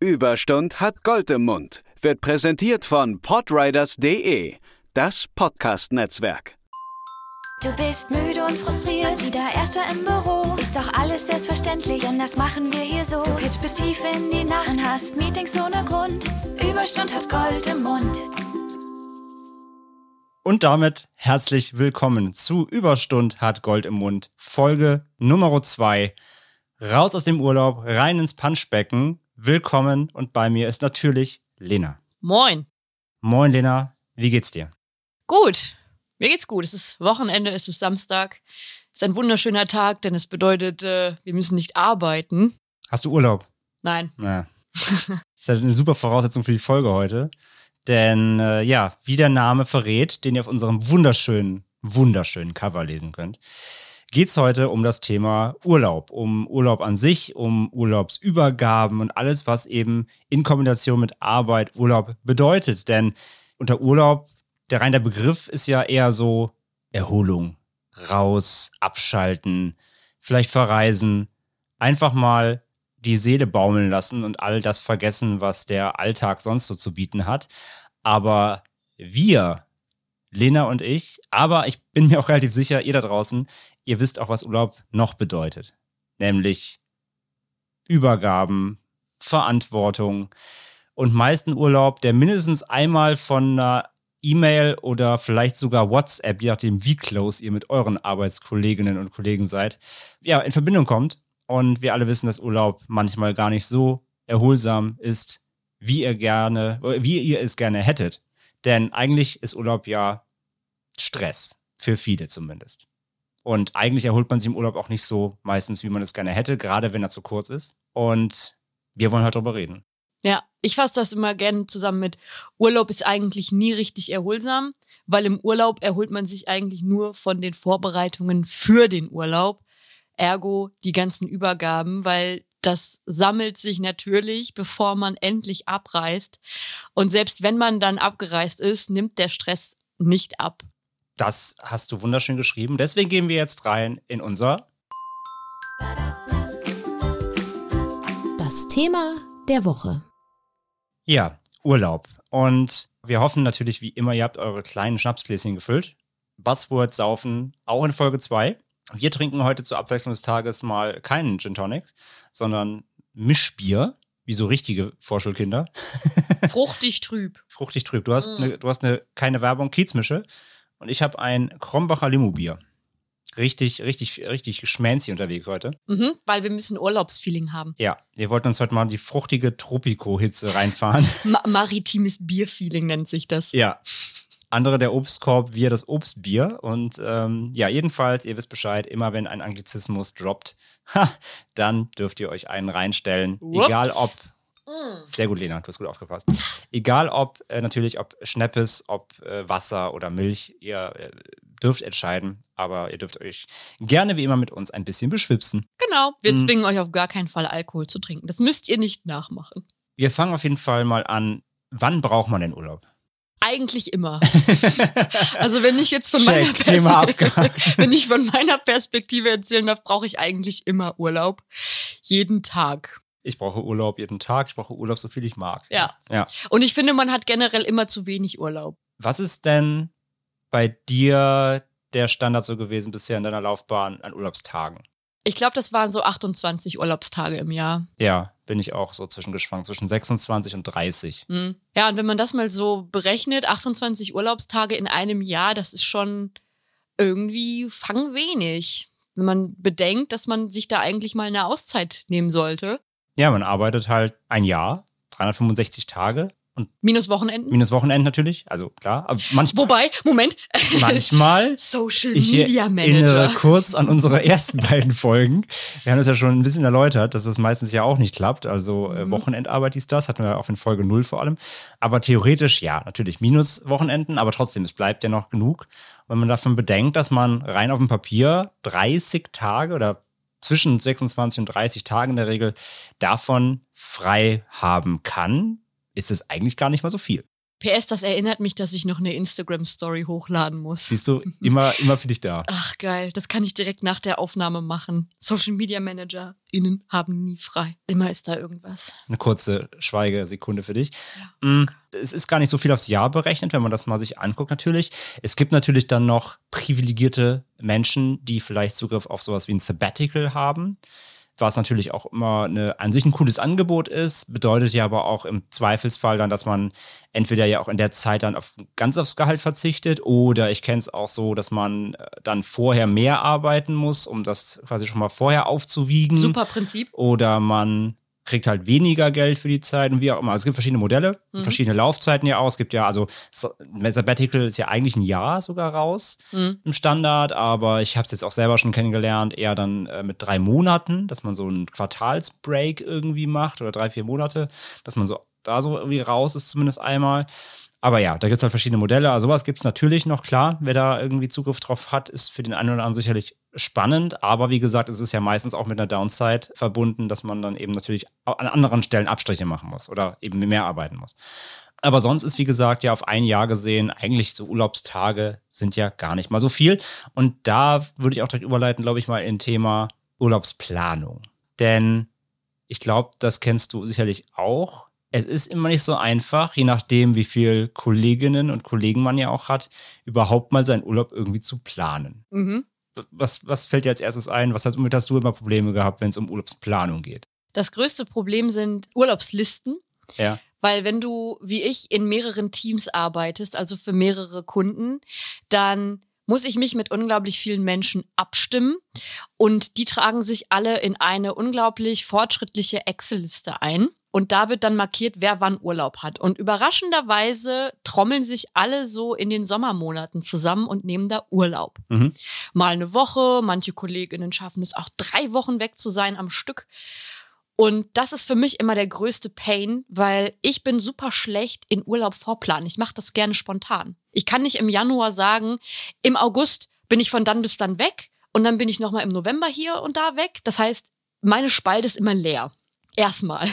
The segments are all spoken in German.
Überstund hat Gold im Mund. Wird präsentiert von podriders.de, das Podcast-Netzwerk. Du bist müde und frustriert, bist wieder Erster im Büro. Ist doch alles selbstverständlich, denn das machen wir hier so. Du pitch bis tief in die Nacht und hast Meetings ohne Grund. Überstund hat Gold im Mund. Und damit herzlich willkommen zu Überstund hat Gold im Mund, Folge Nummer 2. Raus aus dem Urlaub, rein ins Punchbecken. Willkommen und bei mir ist natürlich Lena. Moin. Moin Lena, wie geht's dir? Gut. Mir geht's gut. Es ist Wochenende, es ist Samstag. Es ist ein wunderschöner Tag, denn es bedeutet, äh, wir müssen nicht arbeiten. Hast du Urlaub? Nein. Naja. das ist eine super Voraussetzung für die Folge heute. Denn äh, ja, wie der Name verrät, den ihr auf unserem wunderschönen, wunderschönen Cover lesen könnt, geht es heute um das Thema Urlaub, um Urlaub an sich, um Urlaubsübergaben und alles, was eben in Kombination mit Arbeit Urlaub bedeutet. Denn unter Urlaub, der rein der Begriff ist ja eher so Erholung, raus, abschalten, vielleicht verreisen, einfach mal die Seele baumeln lassen und all das vergessen, was der Alltag sonst so zu bieten hat. Aber wir, Lena und ich, aber ich bin mir auch relativ sicher, ihr da draußen, ihr wisst auch, was Urlaub noch bedeutet. Nämlich Übergaben, Verantwortung und meisten Urlaub, der mindestens einmal von einer E-Mail oder vielleicht sogar WhatsApp, je nachdem, wie close ihr mit euren Arbeitskolleginnen und Kollegen seid, ja, in Verbindung kommt. Und wir alle wissen, dass Urlaub manchmal gar nicht so erholsam ist, wie ihr gerne, wie ihr es gerne hättet. Denn eigentlich ist Urlaub ja Stress. Für viele zumindest. Und eigentlich erholt man sich im Urlaub auch nicht so meistens, wie man es gerne hätte, gerade wenn er zu kurz ist. Und wir wollen heute darüber reden. Ja, ich fasse das immer gerne zusammen mit Urlaub ist eigentlich nie richtig erholsam, weil im Urlaub erholt man sich eigentlich nur von den Vorbereitungen für den Urlaub. Ergo die ganzen Übergaben, weil das sammelt sich natürlich, bevor man endlich abreist. Und selbst wenn man dann abgereist ist, nimmt der Stress nicht ab. Das hast du wunderschön geschrieben. Deswegen gehen wir jetzt rein in unser Das Thema der Woche. Ja, Urlaub. Und wir hoffen natürlich, wie immer, ihr habt eure kleinen Schnapsgläschen gefüllt. Buzzword saufen, auch in Folge 2. Wir trinken heute zur Abwechslung des Tages mal keinen Gin Tonic, sondern Mischbier, wie so richtige Vorschulkinder. Fruchtig trüb. Fruchtig trüb. Du hast, mm. ne, du hast eine, keine Werbung, Kiezmische. Und ich habe ein Krombacher Limo-Bier. Richtig, richtig, richtig geschmancy unterwegs heute. Mhm, weil wir müssen Urlaubsfeeling haben. Ja, wir wollten uns heute mal die fruchtige Tropico-Hitze reinfahren. Ma maritimes Bierfeeling nennt sich das. Ja. Andere der Obstkorb, wir das Obstbier. Und ähm, ja, jedenfalls, ihr wisst Bescheid, immer wenn ein Anglizismus droppt, ha, dann dürft ihr euch einen reinstellen. Ups. Egal ob Mm. Sehr gut, Lena, du hast gut aufgepasst. Egal ob äh, natürlich, ob Schneppes, ob äh, Wasser oder Milch, ihr äh, dürft entscheiden, aber ihr dürft euch gerne wie immer mit uns ein bisschen beschwipsen. Genau, wir mm. zwingen euch auf gar keinen Fall Alkohol zu trinken. Das müsst ihr nicht nachmachen. Wir fangen auf jeden Fall mal an. Wann braucht man den Urlaub? Eigentlich immer. also wenn ich jetzt von meiner wenn ich von meiner Perspektive erzählen darf, brauche ich eigentlich immer Urlaub. Jeden Tag ich brauche Urlaub jeden Tag, ich brauche Urlaub so viel ich mag. Ja. ja. Und ich finde, man hat generell immer zu wenig Urlaub. Was ist denn bei dir der Standard so gewesen bisher in deiner Laufbahn an Urlaubstagen? Ich glaube, das waren so 28 Urlaubstage im Jahr. Ja, bin ich auch so zwischengeschwankt, zwischen 26 und 30. Mhm. Ja, und wenn man das mal so berechnet, 28 Urlaubstage in einem Jahr, das ist schon irgendwie fang wenig. Wenn man bedenkt, dass man sich da eigentlich mal eine Auszeit nehmen sollte. Ja, man arbeitet halt ein Jahr, 365 Tage. Und minus Wochenenden? Minus Wochenenden natürlich, also klar. Aber manchmal, Wobei, Moment. Manchmal. Social Media Manager. Ich erinnere kurz an unsere ersten beiden Folgen. Wir haben das ja schon ein bisschen erläutert, dass das meistens ja auch nicht klappt. Also äh, mhm. Wochenendarbeit ist das, hatten wir auch in Folge 0 vor allem. Aber theoretisch, ja, natürlich minus Wochenenden, aber trotzdem, es bleibt ja noch genug. wenn man davon bedenkt, dass man rein auf dem Papier 30 Tage oder zwischen 26 und 30 Tagen in der Regel davon frei haben kann, ist es eigentlich gar nicht mal so viel. PS, das erinnert mich, dass ich noch eine Instagram-Story hochladen muss. Siehst du, immer, immer für dich da. Ach geil, das kann ich direkt nach der Aufnahme machen. Social Media Manager innen haben nie frei. Immer ist da irgendwas. Eine kurze Schweigesekunde für dich. Ja, Mm, Es ist gar nicht so viel aufs Jahr berechnet, wenn man das mal sich anguckt natürlich. Es gibt natürlich dann noch privilegierte Menschen, die vielleicht Zugriff auf sowas wie ein Sabbatical haben. Was natürlich auch immer eine, an sich ein cooles Angebot ist, bedeutet ja aber auch im Zweifelsfall dann, dass man entweder ja auch in der Zeit dann auf, ganz aufs Gehalt verzichtet oder ich kenne es auch so, dass man äh, dann vorher mehr arbeiten muss, um das quasi schon mal vorher aufzuwiegen Super Prinzip. oder man kriegt halt weniger Geld für die Zeit und wie auch immer. Also es gibt verschiedene Modelle, Mhm. verschiedene Laufzeiten ja auch. Es gibt ja, also Sabbatical ist ja eigentlich ein Jahr sogar raus Mhm. im Standard, aber ich habe es jetzt auch selber schon kennengelernt, eher dann äh, mit drei Monaten, dass man so einen Quartalsbreak irgendwie macht oder drei, vier Monate, dass man so da so irgendwie raus ist, zumindest einmal. Aber ja, da gibt es halt verschiedene Modelle. Also sowas gibt es natürlich noch, klar. Wer da irgendwie Zugriff drauf hat, ist für den einen oder anderen sicherlich spannend. Aber wie gesagt, es ist ja meistens auch mit einer Downside verbunden, dass man dann eben natürlich an anderen Stellen Abstriche machen muss oder eben mehr arbeiten muss. Aber sonst ist, wie gesagt, ja auf ein Jahr gesehen, eigentlich so Urlaubstage sind ja gar nicht mal so viel. Und da würde ich auch direkt überleiten, glaube ich, mal in Thema Urlaubsplanung. Denn ich glaube, das kennst du sicherlich auch. Es ist immer nicht so einfach, je nachdem, wie viel Kolleginnen und Kollegen man ja auch hat, überhaupt mal seinen Urlaub irgendwie zu planen. Mhm. Was, was fällt dir als erstes ein? Was hast, womit hast du immer Probleme gehabt, wenn es um Urlaubsplanung geht? Das größte Problem sind Urlaubslisten. Ja. Weil wenn du, wie ich, in mehreren Teams arbeitest, also für mehrere Kunden, dann muss ich mich mit unglaublich vielen Menschen abstimmen und die tragen sich alle in eine unglaublich fortschrittliche Excel-Liste ein. Und da wird dann markiert, wer wann Urlaub hat. Und überraschenderweise trommeln sich alle so in den Sommermonaten zusammen und nehmen da Urlaub. Mhm. Mal eine Woche, manche Kolleginnen schaffen es auch drei Wochen weg zu sein am Stück. Und das ist für mich immer der größte Pain, weil ich bin super schlecht in Urlaub vorplanen. Ich mache das gerne spontan. Ich kann nicht im Januar sagen, im August bin ich von dann bis dann weg und dann bin ich nochmal im November hier und da weg. Das heißt, meine Spalte ist immer leer. Erstmal.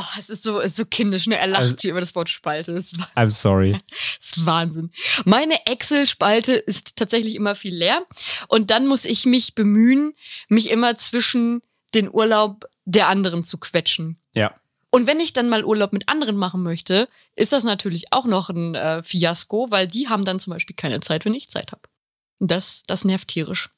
Oh, es ist so, es ist so kindisch, ne? Er lacht Also- hier über das Wort Spalte. Das I'm sorry. das ist Wahnsinn. Meine Excel-Spalte ist tatsächlich immer viel leer. Und dann muss ich mich bemühen, mich immer zwischen den Urlaub der anderen zu quetschen. Ja. Und wenn ich dann mal Urlaub mit anderen machen möchte, ist das natürlich auch noch ein äh, Fiasko, weil die haben dann zum Beispiel keine Zeit, wenn ich Zeit habe. Das, das nervt tierisch.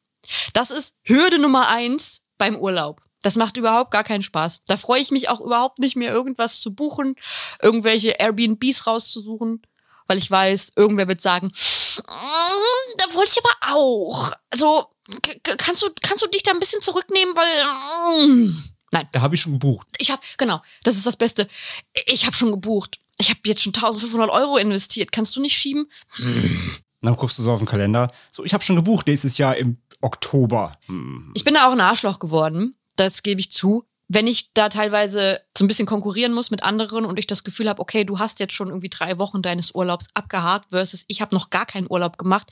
Das ist Hürde Nummer eins beim Urlaub. Das macht überhaupt gar keinen Spaß. Da freue ich mich auch überhaupt nicht mehr, irgendwas zu buchen, irgendwelche Airbnbs rauszusuchen, weil ich weiß, irgendwer wird sagen, "Mm, da wollte ich aber auch. Also, kannst du, kannst du dich da ein bisschen zurücknehmen, weil, mm. nein. Da habe ich schon gebucht. Ich habe, genau, das ist das Beste. Ich habe schon gebucht. Ich habe jetzt schon 1500 Euro investiert. Kannst du nicht schieben? Und dann guckst du so auf den Kalender. So, ich habe schon gebucht nächstes Jahr im Oktober. Hm. Ich bin da auch ein Arschloch geworden. Das gebe ich zu. Wenn ich da teilweise so ein bisschen konkurrieren muss mit anderen und ich das Gefühl habe, okay, du hast jetzt schon irgendwie drei Wochen deines Urlaubs abgehakt versus ich habe noch gar keinen Urlaub gemacht,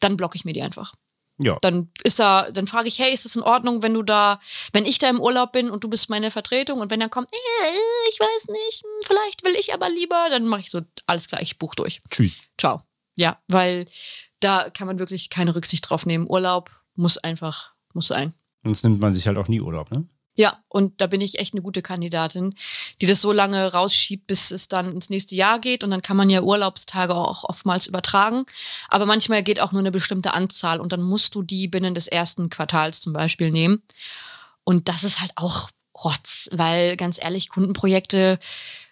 dann blocke ich mir die einfach. Ja. Dann ist da, dann frage ich, hey, ist das in Ordnung, wenn du da, wenn ich da im Urlaub bin und du bist meine Vertretung und wenn dann kommt, äh, ich weiß nicht, hm, vielleicht will ich aber lieber, dann mache ich so alles gleich, ich buch durch. Tschüss. Ciao. Ja, weil da kann man wirklich keine Rücksicht drauf nehmen. Urlaub muss einfach, muss sein. Sonst nimmt man sich halt auch nie Urlaub, ne? Ja, und da bin ich echt eine gute Kandidatin, die das so lange rausschiebt, bis es dann ins nächste Jahr geht. Und dann kann man ja Urlaubstage auch oftmals übertragen. Aber manchmal geht auch nur eine bestimmte Anzahl und dann musst du die binnen des ersten Quartals zum Beispiel nehmen. Und das ist halt auch Rotz, weil ganz ehrlich, Kundenprojekte,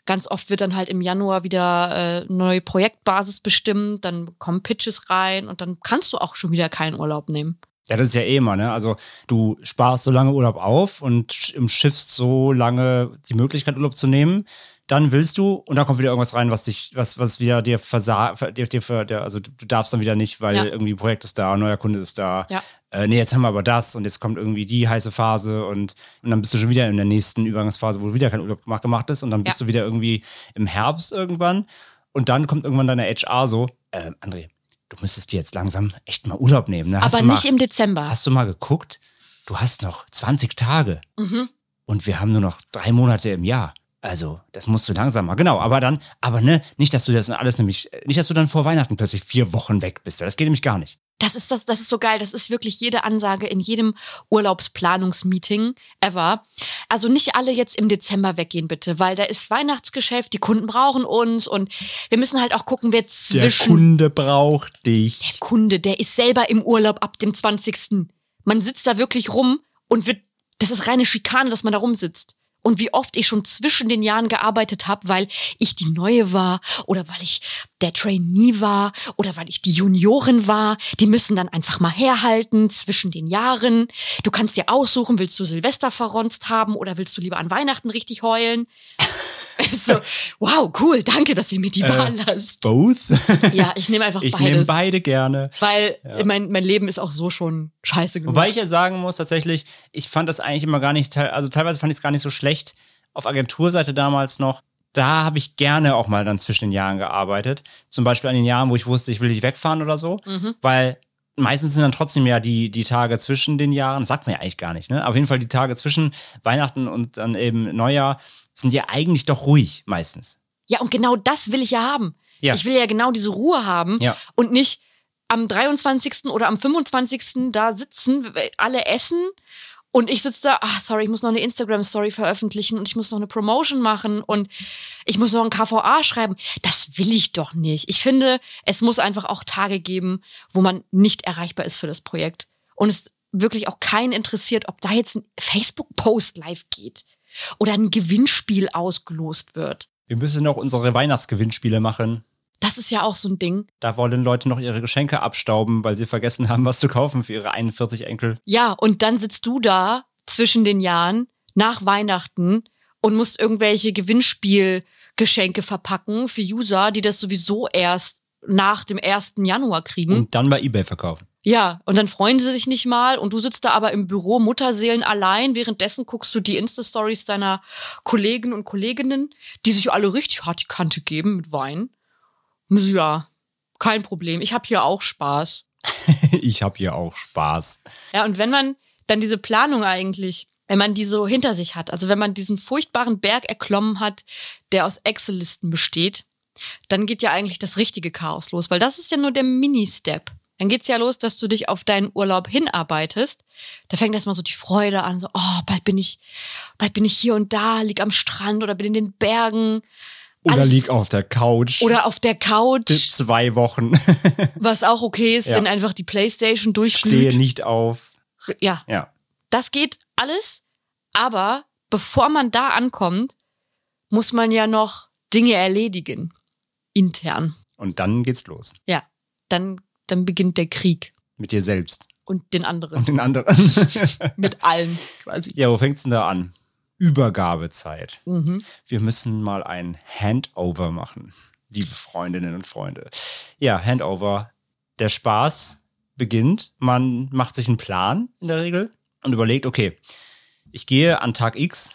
ganz oft wird dann halt im Januar wieder äh, neue Projektbasis bestimmt, dann kommen Pitches rein und dann kannst du auch schon wieder keinen Urlaub nehmen. Ja, das ist ja eh immer, ne? Also du sparst so lange Urlaub auf und im Schiffst so lange die Möglichkeit, Urlaub zu nehmen. Dann willst du, und da kommt wieder irgendwas rein, was dich, was, was wieder dir versagt, dir, dir also du darfst dann wieder nicht, weil Ja. irgendwie ein Projekt ist da, ein neuer Kunde ist da. Ja. Äh, nee, jetzt haben wir aber das und jetzt kommt irgendwie die heiße Phase und, und dann bist du schon wieder in der nächsten Übergangsphase, wo wieder kein Urlaub gemacht, gemacht ist und dann bist Ja. du wieder irgendwie im Herbst irgendwann und dann kommt irgendwann deine HR so, äh, André, du müsstest dir jetzt langsam echt mal Urlaub nehmen. Ne? Aber du mal, nicht im Dezember. Hast du mal geguckt? Du hast noch 20 Tage Mhm. und wir haben nur noch drei Monate im Jahr. Also, das musst du langsamer. Genau, aber dann, aber ne, nicht, dass du das alles nämlich, nicht, dass du dann vor Weihnachten plötzlich vier Wochen weg bist. Das geht nämlich gar nicht. Das ist das, das ist so geil. Das ist wirklich jede Ansage in jedem Urlaubsplanungsmeeting ever. Also nicht alle jetzt im Dezember weggehen, bitte, weil da ist Weihnachtsgeschäft, die Kunden brauchen uns und wir müssen halt auch gucken, wer zwischen. Der Kunde braucht dich. Der Kunde, der ist selber im Urlaub ab dem 20. Man sitzt da wirklich rum und wird, das ist reine Schikane, dass man da rumsitzt und wie oft ich schon zwischen den Jahren gearbeitet habe, weil ich die Neue war oder weil ich der Trainee war oder weil ich die Juniorin war. Die müssen dann einfach mal herhalten zwischen den Jahren. Du kannst dir aussuchen, willst du Silvester verronzt haben oder willst du lieber an Weihnachten richtig heulen? so, wow, cool, danke, dass ihr mir die Wahl lasst. Both? Ja, ich nehme einfach Ich beides. nehme beide gerne. weil mein, mein Leben ist auch so schon scheiße geworden. Wobei ich ja sagen muss, tatsächlich, ich fand das eigentlich immer gar nicht, also teilweise fand ich es gar nicht so schlecht. Auf Agenturseite damals noch, da habe ich gerne auch mal dann zwischen den Jahren gearbeitet. Zum Beispiel an den Jahren, wo ich wusste, ich will nicht wegfahren oder so. Weil meistens sind dann trotzdem ja die, die Tage zwischen den Jahren, sagt man ja eigentlich gar nicht, ne? Auf jeden Fall die Tage zwischen Weihnachten und dann eben Neujahr sind ja eigentlich doch ruhig meistens. Ja, und genau das will ich ja haben. Ja. Ich will ja genau diese Ruhe haben Ja. und nicht am 23. oder am 25. da sitzen, alle essen und ich sitze da, ah, sorry, ich muss noch eine Instagram-Story veröffentlichen und ich muss noch eine Promotion machen und ich muss noch ein KVA schreiben. Das will ich doch nicht. Ich finde, es muss einfach auch Tage geben, wo man nicht erreichbar ist für das Projekt. Und es wirklich auch keinen interessiert, ob da jetzt ein Facebook-Post live geht oder ein Gewinnspiel ausgelost wird. Wir müssen noch unsere Weihnachtsgewinnspiele machen. Das ist ja auch so ein Ding. Da wollen Leute noch ihre Geschenke abstauben, weil sie vergessen haben, was zu kaufen für ihre 41 Enkel. Ja, und dann sitzt du da zwischen den Jahren nach Weihnachten und musst irgendwelche Gewinnspielgeschenke verpacken für User, die das sowieso erst nach dem 1. Januar kriegen. Und dann bei Ebay verkaufen. Ja, und dann freuen sie sich nicht mal und du sitzt da aber im Büro Mutterseelen allein. Währenddessen guckst du die Insta-Stories deiner Kollegen und Kolleginnen, die sich alle richtig hart die Kante geben mit Wein. Ja, kein Problem. Ich habe hier auch Spaß. ich habe hier auch Spaß. Ja, und wenn man dann diese Planung eigentlich, wenn man die so hinter sich hat, also wenn man diesen furchtbaren Berg erklommen hat, der aus Excel-Listen besteht, dann geht ja eigentlich das richtige Chaos los, weil das ist ja nur der Mini-Step. Dann geht's ja los, dass du dich auf deinen Urlaub hinarbeitest. Da fängt erstmal so die Freude an, so, oh, bald bin ich, bald bin ich hier und da, lieg am Strand oder bin in den Bergen Oder Alles- lieg auf der Couch. oder auf der Couch, zwei Wochen. was auch okay ist, Ja. wenn einfach die Playstation Stehe durchglüht. nicht auf. Ja, Ja. das geht alles, aber bevor man da ankommt, muss man ja noch Dinge erledigen. Intern. Und dann geht's los. Ja, dann, dann beginnt der Krieg Mit dir selbst. und den anderen. Und den anderen. Mit allen quasi. ja, wo fängt's denn da an? Übergabezeit. Mhm. Wir müssen mal ein Handover machen, liebe Freundinnen und Freunde. Ja, Handover. Der Spaß beginnt. Man macht sich einen Plan in der Regel und überlegt, okay, ich gehe an Tag X.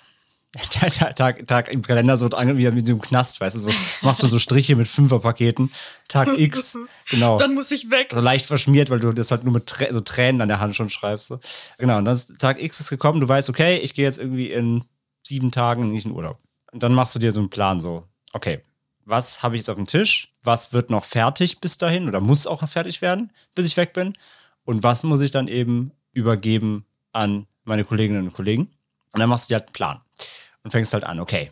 Der Tag, Tag, Tag im Kalender so dran, wie mit dem Knast, weißt du, so machst du so Striche mit Fünferpaketen. Tag X, genau. muss ich weg. so leicht verschmiert, weil du das halt nur mit Trä so Tränen an der Hand schon schreibst. So. Genau, und dann ist Tag X ist gekommen, du weißt, okay, ich gehe jetzt irgendwie in sieben Tagen nicht in Urlaub. Und dann machst du dir so einen Plan so, okay, was habe ich jetzt auf dem Tisch? Was wird noch fertig bis dahin oder muss auch noch fertig werden, bis ich weg bin? Und was muss ich dann eben übergeben an meine Kolleginnen und Kollegen? Und dann machst du dir halt einen Plan und fängst halt an, okay,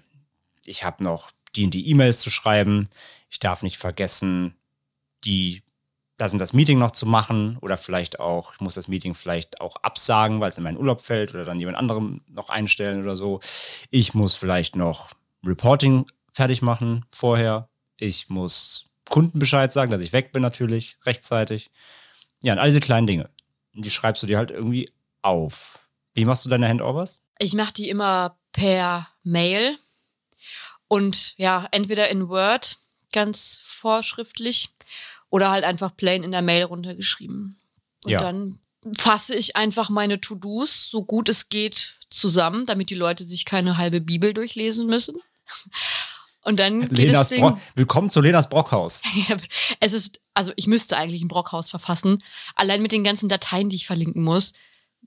ich habe noch die und die E-Mails zu schreiben, ich darf nicht vergessen, die das und das Meeting noch zu machen oder vielleicht auch, ich muss das Meeting vielleicht auch absagen, weil es in meinen Urlaub fällt oder dann jemand anderem noch einstellen oder so. Ich muss vielleicht noch Reporting fertig machen vorher. Ich muss Kunden Bescheid sagen, dass ich weg bin natürlich, rechtzeitig. Ja, und all diese kleinen Dinge. Die schreibst du dir halt irgendwie auf. Wie machst du deine Handovers? Ich mache die immer per Mail und ja, entweder in Word ganz vorschriftlich oder halt einfach plain in der Mail runtergeschrieben. Und Ja. dann fasse ich einfach meine To-Dos so gut es geht zusammen, damit die Leute sich keine halbe Bibel durchlesen müssen. Und dann geht Lenas Ding, Bro Willkommen zu Lenas Brockhaus. es ist, also ich müsste eigentlich ein Brockhaus verfassen. Allein mit den ganzen Dateien, die ich verlinken muss.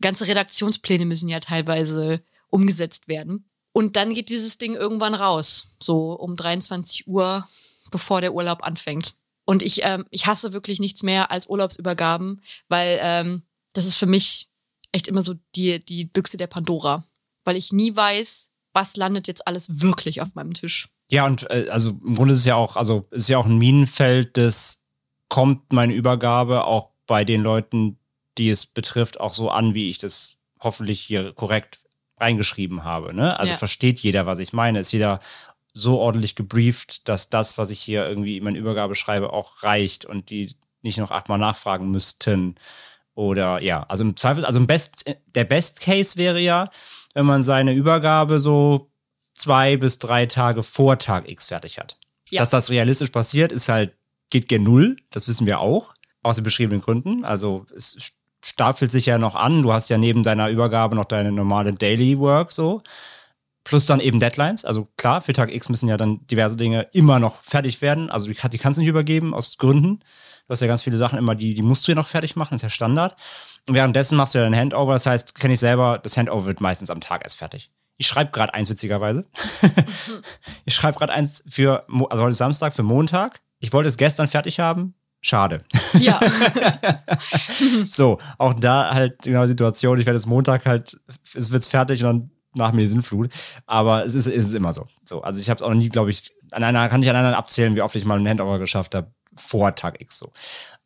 Ganze Redaktionspläne müssen ja teilweise umgesetzt werden. Und dann geht dieses Ding irgendwann raus, so um 23 Uhr, bevor der Urlaub anfängt. Und ich, ähm, ich hasse wirklich nichts mehr als Urlaubsübergaben, weil ähm, das ist für mich echt immer so die, die Büchse der Pandora. Weil ich nie weiß, was landet jetzt alles wirklich auf meinem Tisch. Ja, und äh, also im Grunde ist es ja auch, also ist ja auch ein Minenfeld, das kommt meine Übergabe auch bei den Leuten, die es betrifft, auch so an, wie ich das hoffentlich hier korrekt reingeschrieben habe. Ne? Also Ja. versteht jeder, was ich meine. Ist jeder so ordentlich gebrieft, dass das, was ich hier irgendwie in meine Übergabe schreibe, auch reicht und die nicht noch achtmal nachfragen müssten. Oder ja, also im Zweifel, also im Best, der Best Case wäre ja, wenn man seine Übergabe so zwei bis drei Tage vor Tag X fertig hat. Ja. Dass das realistisch passiert, ist halt, geht gen Null, das wissen wir auch, aus den beschriebenen Gründen. Also es stapelt sich ja noch an, du hast ja neben deiner Übergabe noch deine normale Daily Work so. Plus dann eben Deadlines. Also klar, für Tag X müssen ja dann diverse Dinge immer noch fertig werden. Also die, die kannst du nicht übergeben aus Gründen. Du hast ja ganz viele Sachen immer, die, die musst du ja noch fertig machen, ist ja Standard. Und währenddessen machst du ja ein Handover. Das heißt, kenne ich selber, das Handover wird meistens am Tag erst fertig. Ich schreibe gerade eins, witzigerweise. ich schreibe gerade eins für, also heute Samstag, für Montag. Ich wollte es gestern fertig haben. Schade. Ja. So, auch da halt genau die Situation. Ich werde jetzt Montag halt, es wird's fertig und dann nach mir die Sinnflut. Aber es ist, es ist immer so. so also ich habe es auch noch nie, glaube ich, an einer, kann ich an einer abzählen, wie oft ich mal einen Handover geschafft habe vor Tag X so.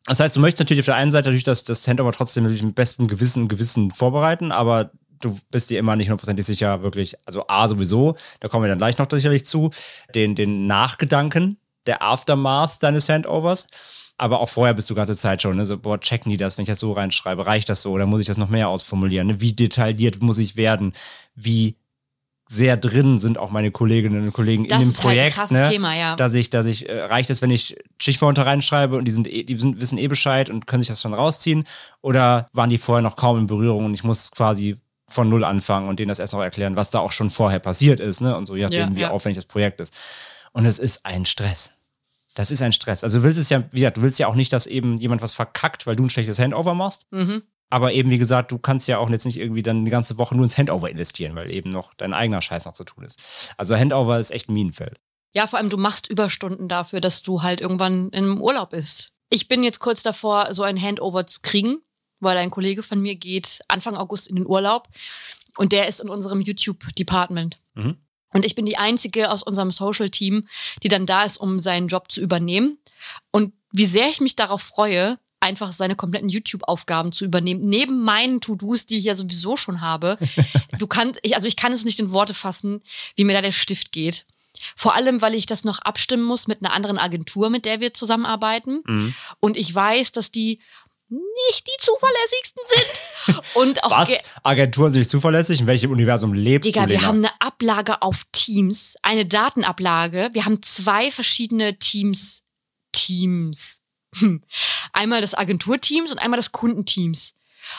Das heißt, du möchtest natürlich auf der einen Seite natürlich das, das Handover trotzdem natürlich mit bestem Gewissen und Gewissen vorbereiten, aber du bist dir immer nicht hundertprozentig sicher, wirklich, also A sowieso, da kommen wir dann gleich noch sicherlich zu, den, den Nachgedanken, der Aftermath deines Handovers. Aber auch vorher bist du ganze Zeit schon, ne? so, boah, checken die das, wenn ich das so reinschreibe, reicht das so oder muss ich das noch mehr ausformulieren? Ne? Wie detailliert muss ich werden? Wie sehr drin sind auch meine Kolleginnen und Kollegen Das in dem ist halt ein Projekt, krasses ne? Thema, ja. dass ich, dass ich, äh, reicht es, wenn ich Stichworte reinschreibe und die sind, eh, die sind, wissen eh Bescheid und können sich das schon rausziehen? Oder waren die vorher noch kaum in Berührung und ich muss quasi von null anfangen und denen das erst noch erklären, was da auch schon vorher passiert ist, ne? Und so, je nachdem, Ja, wie ja. aufwendig das Projekt ist. Und es ist ein Stress. Das ist ein Stress. Also du willst es ja, wie gesagt, du willst ja auch nicht, dass eben jemand was verkackt, weil du ein schlechtes Handover machst. Mhm. Aber eben, wie gesagt, du kannst ja auch jetzt nicht irgendwie dann die ganze Woche nur ins Handover investieren, weil eben noch dein eigener Scheiß noch zu tun ist. Also Handover ist echt ein Minenfeld. Ja, vor allem du machst Überstunden dafür, dass du halt irgendwann im Urlaub bist. Ich bin jetzt kurz davor, so ein Handover zu kriegen, weil ein Kollege von mir geht Anfang August in den Urlaub und der ist in unserem YouTube-Department. Mhm. Und ich bin die einzige aus unserem Social-Team, die dann da ist, um seinen Job zu übernehmen. Und wie sehr ich mich darauf freue, einfach seine kompletten YouTube-Aufgaben zu übernehmen, neben meinen To-Dos, die ich ja sowieso schon habe. Du kannst, ich, also ich kann es nicht in Worte fassen, wie mir da der Stift geht. Vor allem, weil ich das noch abstimmen muss mit einer anderen Agentur, mit der wir zusammenarbeiten. Mhm. Und ich weiß, dass die nicht die zuverlässigsten sind. Und auch Was? Agenturen sind nicht zuverlässig? In welchem Universum lebst Digga, du, wir Lena? haben eine Ablage auf Teams, eine Datenablage. Wir haben zwei verschiedene Teams. Teams. Hm. Einmal das Agenturteams und einmal das Kundenteams.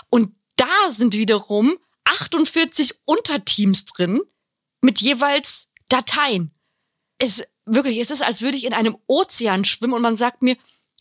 Und da sind wiederum 48 Unterteams drin mit jeweils Dateien. Es wirklich, es ist, als würde ich in einem Ozean schwimmen und man sagt mir,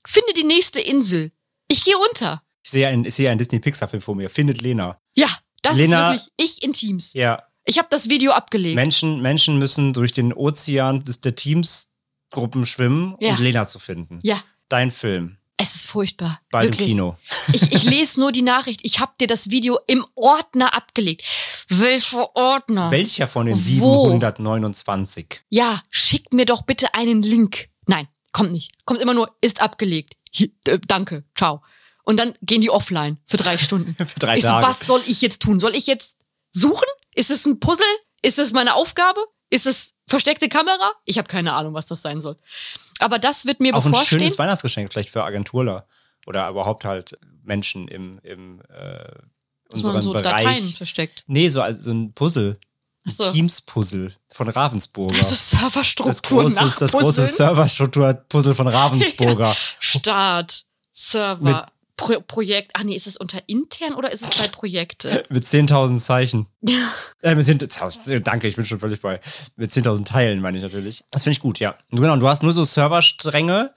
finde die nächste Insel. Ich gehe unter. ich sehe einen, sehe einen Disney-Pixar-Film vor mir. Findet Lena. Ja, das Lena- ist wirklich ich in Teams. Ja, Ich habe das Video abgelegt. Menschen, Menschen müssen durch den Ozean des, der Teamsgruppen schwimmen, Ja. um Lena zu finden. Ja, Dein Film. es ist furchtbar. Wirklich. im Kino. Ich, ich lese nur die Nachricht. Ich habe dir das Video im Ordner abgelegt. Welcher Ordner? Welcher von den Wo? 729? ja, schickt mir doch bitte einen Link. Nein, kommt nicht. Kommt immer nur, ist abgelegt. Hier, äh, danke, ciao. Und dann gehen die offline für drei Stunden. Für drei ich so, Tage. was soll ich jetzt tun? Soll ich jetzt suchen? Ist es ein Puzzle? Ist es meine Aufgabe? Ist es versteckte Kamera? Ich habe keine Ahnung, was das sein soll. Aber das wird mir Auch ein bevorstehen. schönes Weihnachtsgeschenk vielleicht für Agenturler oder überhaupt halt Menschen im, im äh, unseren so Bereich. Dateien versteckt. Nee, so, also so ein Puzzle. Ach so. Teams-Puzzle von Ravensburger. Also das Serverstruktur große, das große. Serverstruktur-Puzzle von Ravensburger. Start, Server, Pro Projekt. Ah nee, ist es unter intern oder ist es bei Projekte? Mit 10.000 Zeichen. Ja. Äh, mit 10.000, danke, ich bin schon völlig bei. Mit 10.000 Teilen meine ich natürlich. Das finde ich gut, ja. Und genau, und du hast nur so Serverstränge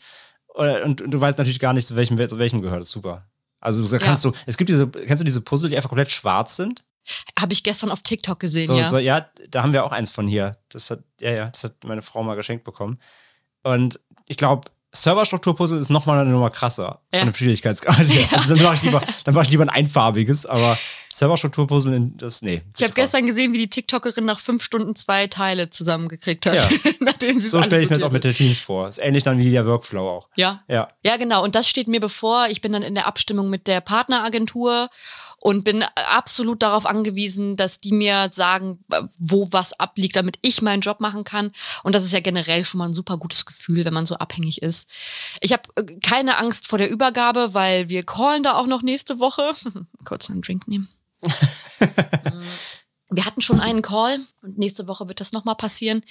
äh, und, und du weißt natürlich gar nicht, zu welchem, zu welchem gehört. Das ist super. Also da Ja. kannst du, es gibt diese, kennst du diese Puzzle, die einfach komplett schwarz sind? Habe ich gestern auf TikTok gesehen, So, ja. so, ja, da haben wir auch eins von hier. Das hat, ja, ja, das hat meine Frau mal geschenkt bekommen. Und ich glaube, Serverstrukturpuzzle ist nochmal eine Nummer krasser Ja. von dem Schwierigkeitsgrad her. Also dann mache ich, lieber- dann mach ich lieber ein einfarbiges, aber Serverstrukturpuzzle, in- das, nee. Ich habe gestern gesehen, wie die TikTokerin nach fünf Stunden zwei Teile zusammengekriegt hat. Ja. Nachdem sie So stelle ich mir das auch mit der Teams vor. Ist ähnlich dann wie der Workflow auch. Ja. Ja. Ja, genau. Und das steht mir bevor. Ich bin dann in der Abstimmung mit der Partneragentur und bin absolut darauf angewiesen, dass die mir sagen, wo was abliegt, damit ich meinen Job machen kann. Und das ist ja generell schon mal ein super gutes Gefühl, wenn man so abhängig ist. Ich habe äh, keine Angst vor der Übergabe, weil wir callen da auch noch nächste Woche. Kurz einen Drink nehmen. Wir hatten schon einen Call und nächste Woche wird das nochmal passieren.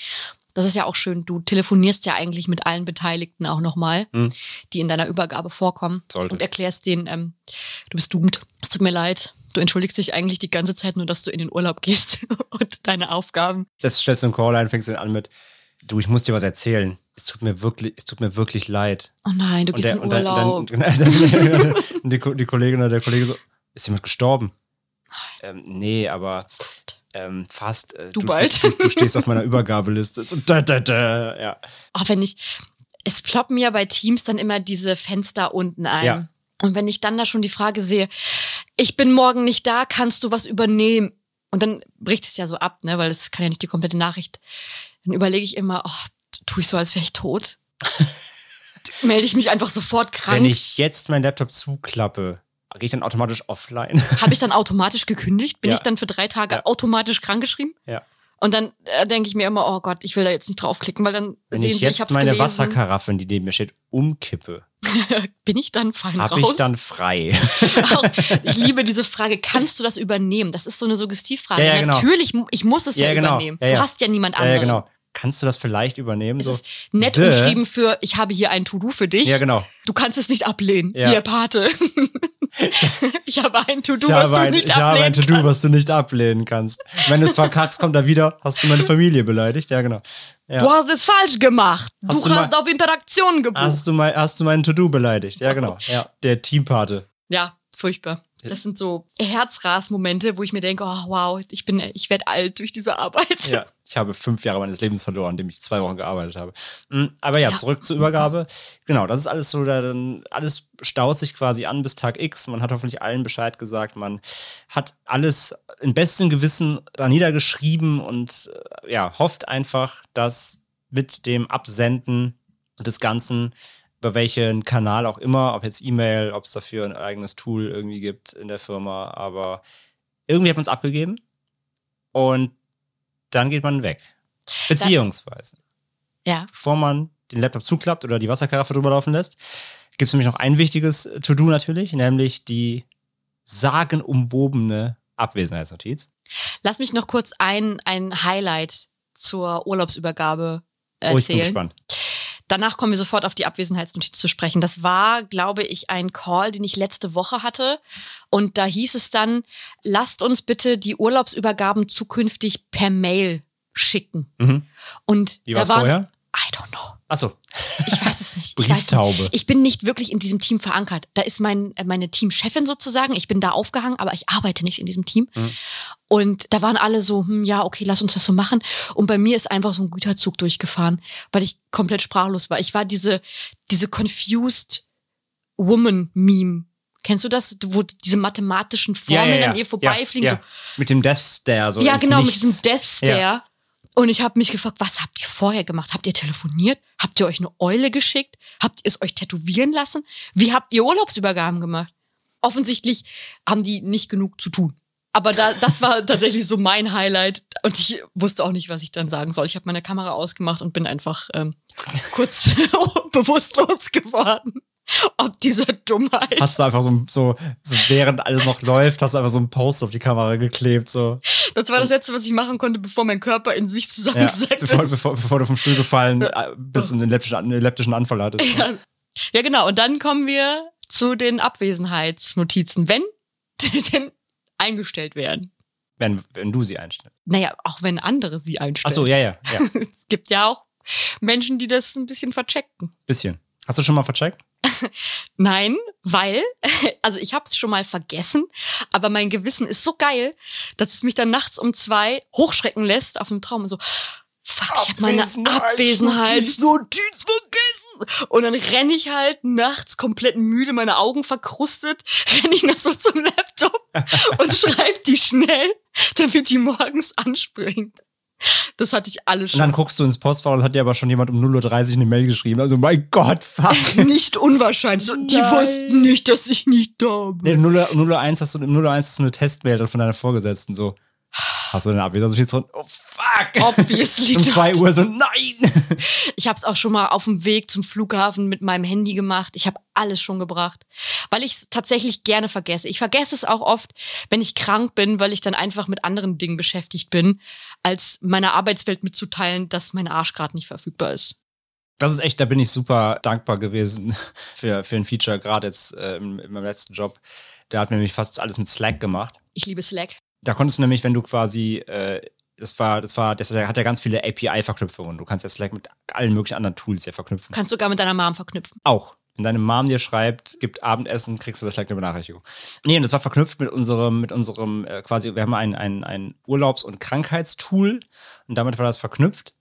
Das ist ja auch schön. Du telefonierst ja eigentlich mit allen Beteiligten auch nochmal, Hm. die in deiner Übergabe vorkommen Sollte. und erklärst denen, ähm, du bist doomed. Es tut mir leid. Du entschuldigst dich eigentlich die ganze Zeit nur, dass du in den Urlaub gehst und deine Aufgaben. Das stellst du einen Call ein, fängst dann an mit, du, ich muss dir was erzählen. Es tut mir wirklich, es tut mir wirklich leid. Oh nein, du gehst der, in dann, Urlaub. dann, dann, und die, die Kollegin oder der Kollege so, ist jemand gestorben? Ähm, nee, aber Fast. Ähm, fast. Äh, Du bald. Du, du stehst auf meiner Übergabeliste. So, da, da, da, ja. Auch wenn ich, es ploppen ja bei Teams dann immer diese Fenster unten ein. Ja. Und wenn ich dann da schon die Frage sehe, ich bin morgen nicht da, kannst du was übernehmen? Und dann bricht es ja so ab, ne, weil das kann ja nicht die komplette Nachricht. Dann überlege ich immer, oh, tue ich so, als wäre ich tot? Melde ich mich einfach sofort krank? Wenn ich jetzt meinen Laptop zuklappe, gehe ich dann automatisch offline. Habe ich dann automatisch gekündigt? Bin Ja. ich dann für drei Tage Ja. automatisch krankgeschrieben? ja. Und dann äh, denke ich mir immer, oh Gott, ich will da jetzt nicht draufklicken, weil dann Wenn sehen ich sie, ich jetzt hab's meine gelesen. Wasserkaraffe, die neben mir steht, umkippe, Bin ich dann fein habe raus? ich dann frei. Auch, ich liebe diese Frage, kannst du das übernehmen? Das ist so eine Suggestivfrage. Ja, ja, genau. Natürlich, ich muss es ja, Ja, genau. übernehmen. Du hast ja niemand anderen. ja, genau. Kannst du das vielleicht übernehmen? Es so, ist nett umschrieben für, ich habe hier ein To-Do für dich. ja, genau. Du kannst es nicht ablehnen, Ja. hier Pate. ich habe ein To-Do, was du nicht ich habe ein ablehnen To-Do, kannst. was du nicht ablehnen kannst. Wenn du es verkackst, kommt er wieder. Hast du meine Familie beleidigt? Ja, genau. Ja. Du hast es falsch gemacht. Hast du du hast auf Interaktion gebucht. Hast du, mein, hast du meinen To-Do beleidigt? Ja, genau. Ja, der Teampate. Ja, furchtbar. Das sind so Herzras-Momente, wo ich mir denke, oh wow, ich bin, ich werde alt durch diese Arbeit. Ja, ich habe fünf Jahre meines Lebens verloren, indem ich zwei Wochen gearbeitet habe. Mm, Aber ja, Ja. zurück zur Übergabe. Genau, das ist alles so, da dann alles staut sich quasi an bis Tag X. Man hat hoffentlich allen Bescheid gesagt. Man hat alles in bestem Gewissen da niedergeschrieben und äh, ja, hofft einfach, dass mit dem Absenden des Ganzen über welchen Kanal auch immer, ob jetzt E-Mail, ob es dafür ein eigenes Tool irgendwie gibt in der Firma, aber irgendwie hat man es abgegeben und dann geht man weg. Beziehungsweise, Ja. bevor man den Laptop zuklappt oder die Wasserkaraffe drüber laufen lässt, gibt es nämlich noch ein wichtiges To-Do natürlich, nämlich die sagenumwobene Abwesenheitsnotiz. Lass mich noch kurz ein, ein Highlight zur Urlaubsübergabe Oh, ich bin erzählen. gespannt. Danach kommen wir sofort auf die Abwesenheitsnotiz zu sprechen. Das war, glaube ich, ein Call, den ich letzte Woche hatte. Und da hieß es dann, lasst uns bitte die Urlaubsübergaben zukünftig per Mail schicken. Mhm. Und Wie war es vorher? I don't know. Achso, Ich weiß es nicht. Ich, weiß nicht. Brieftaube. ich bin nicht wirklich in diesem Team verankert. Da ist mein, äh, meine Teamchefin sozusagen. Ich bin da aufgehangen, aber ich arbeite nicht in diesem Team. Mhm. Und da waren alle so, hm, ja, okay, lass uns das so machen. Und bei mir ist einfach so ein Güterzug durchgefahren, weil ich komplett sprachlos war. Ich war diese, diese confused woman Meme. Kennst du das, wo diese mathematischen Formeln an ihr vorbeifliegen? Ja, ja. Mit dem Death Stare. So So, ja, genau, mit Nichts. diesem Death Stare. Und ich habe mich gefragt, was habt ihr vorher gemacht? Habt ihr telefoniert? Habt ihr euch eine Eule geschickt? Habt ihr es euch tätowieren lassen? Wie habt ihr Urlaubsübergaben gemacht? Offensichtlich haben die nicht genug zu tun. Aber da, das war tatsächlich so mein Highlight. Und ich wusste auch nicht, was ich dann sagen soll. Ich habe meine Kamera ausgemacht und bin einfach ähm, kurz bewusstlos geworden. Ob dieser Dummheit. Hast du einfach so, so, so, während alles noch läuft, hast du einfach so einen Post auf die Kamera geklebt. So. Das war das Letzte, was ich machen konnte, bevor mein Körper in sich Ja, zusammengesackt bevor, ist. bevor, bevor du vom Stuhl gefallen äh, bist und einen leptischen, einen leptischen Anfall hattest. Ja. ja, genau. Und dann kommen wir zu den Abwesenheitsnotizen, wenn denn eingestellt werden. Wenn, wenn du sie einstellst. Naja, auch wenn andere sie einstellen. Achso, ja, ja, ja. Es gibt ja auch Menschen, die das ein bisschen verchecken. Bisschen. Hast du schon mal vercheckt? Nein, weil, also ich habe es schon mal vergessen, aber mein Gewissen ist so geil, dass es mich dann nachts um zwei hochschrecken lässt auf dem Traum und so, fuck, ich habe meine Abwesenheitsnotiz vergessen. Und dann renne ich halt nachts komplett müde, meine Augen verkrustet, renne ich noch so zum Laptop und schreibe die schnell, damit die morgens anspringt. Das hatte ich alles Und schon. dann guckst du ins Postfach und hat dir aber schon jemand um 0.30 Uhr eine Mail geschrieben. Also, mein Gott, fuck. nicht unwahrscheinlich. So, die wussten nicht, dass ich nicht da bin. Nee, 0, 0.1 hast du, im 0.1 hast du eine Testmail dann von deiner Vorgesetzten so. Hast du eine Abwesenheitsnotiz drin? Oh, fuck. Obviously Um 2 not. Uhr so, nein. Ich habe es auch schon mal auf dem Weg zum Flughafen mit meinem Handy gemacht. Ich habe alles schon gebracht, weil ich es tatsächlich gerne vergesse. Ich vergesse es auch oft, wenn ich krank bin, weil ich dann einfach mit anderen Dingen beschäftigt bin, als meiner Arbeitswelt mitzuteilen, dass mein Arsch gerade nicht verfügbar ist. Das ist echt, da bin ich super dankbar gewesen für, für ein Feature, gerade jetzt äh, in, in meinem letzten Job. Der hat nämlich fast alles mit Slack gemacht. Ich liebe Slack. Da konntest du nämlich, wenn du quasi, äh, das war, das war, das hat ja ganz viele API-Verknüpfungen. Du kannst ja Slack mit allen möglichen anderen Tools ja verknüpfen. Kannst sogar mit deiner Mom verknüpfen. Auch. Wenn deine Mom dir schreibt, gibt Abendessen, kriegst du bei Slack eine Benachrichtigung. Nee, und das war verknüpft mit unserem, mit unserem, äh, quasi, wir haben ein, ein, ein Urlaubs- und Krankheitstool und damit war das verknüpft.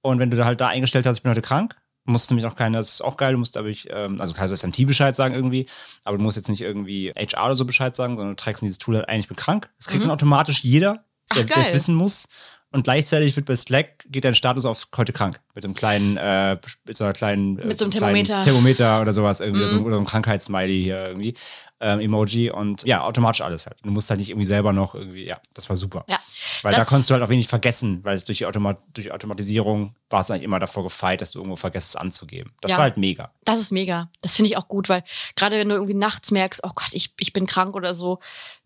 Und wenn du da halt da eingestellt hast, ich bin heute krank, musst nämlich auch keine, das ist auch geil, du musst aber ich, ähm, also kannst du SMT Bescheid sagen irgendwie, aber du musst jetzt nicht irgendwie HR oder so Bescheid sagen, sondern du trägst in dieses Tool halt ein, ich bin krank. Das kriegt Mhm. dann automatisch jeder, der Ach, geil. wissen muss. Und gleichzeitig wird bei Slack, geht dein Status auf heute krank. Mit einem kleinen, äh, mit so einer kleinen, äh, Mit so einem Thermometer. Thermometer oder sowas irgendwie, Mhm. so, oder so ein Krankheitssmiley hier irgendwie, ähm, Emoji und ja, automatisch alles halt. Du musst halt nicht irgendwie selber noch irgendwie, ja, das war super. Ja. Weil da konntest du halt auch wenig vergessen, weil es durch die, Automa durch Automatisierung warst du eigentlich immer davor gefeit, dass du irgendwo vergisst es anzugeben. Das Ja. war halt mega. Das ist mega. Das finde ich auch gut, weil gerade wenn du irgendwie nachts merkst, oh Gott, ich, ich bin krank oder so,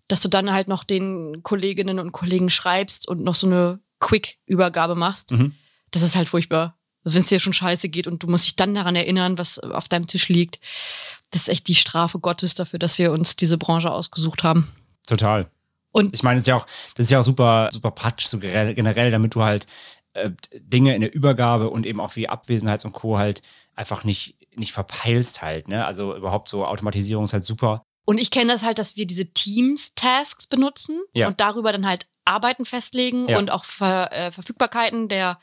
dass du dann halt noch den Kolleginnen und Kollegen schreibst und noch so eine Quick-Übergabe machst. Mhm. Das ist halt furchtbar. Also wenn es dir schon scheiße geht und du musst dich dann daran erinnern, was auf deinem Tisch liegt. Das ist echt die Strafe Gottes dafür, dass wir uns diese Branche ausgesucht haben. Total. Und Ich meine, das ist ja auch, das ist ja auch super, super praktisch, so generell, generell, damit du halt äh, Dinge in der Übergabe und eben auch wie Abwesenheits und Co. halt einfach nicht, nicht verpeilst halt, ne? Also überhaupt so Automatisierung ist halt super. Und ich kenne das halt, dass wir diese Teams-Tasks benutzen Ja. und darüber dann halt Arbeiten festlegen Ja. und auch Ver, äh, Verfügbarkeiten der,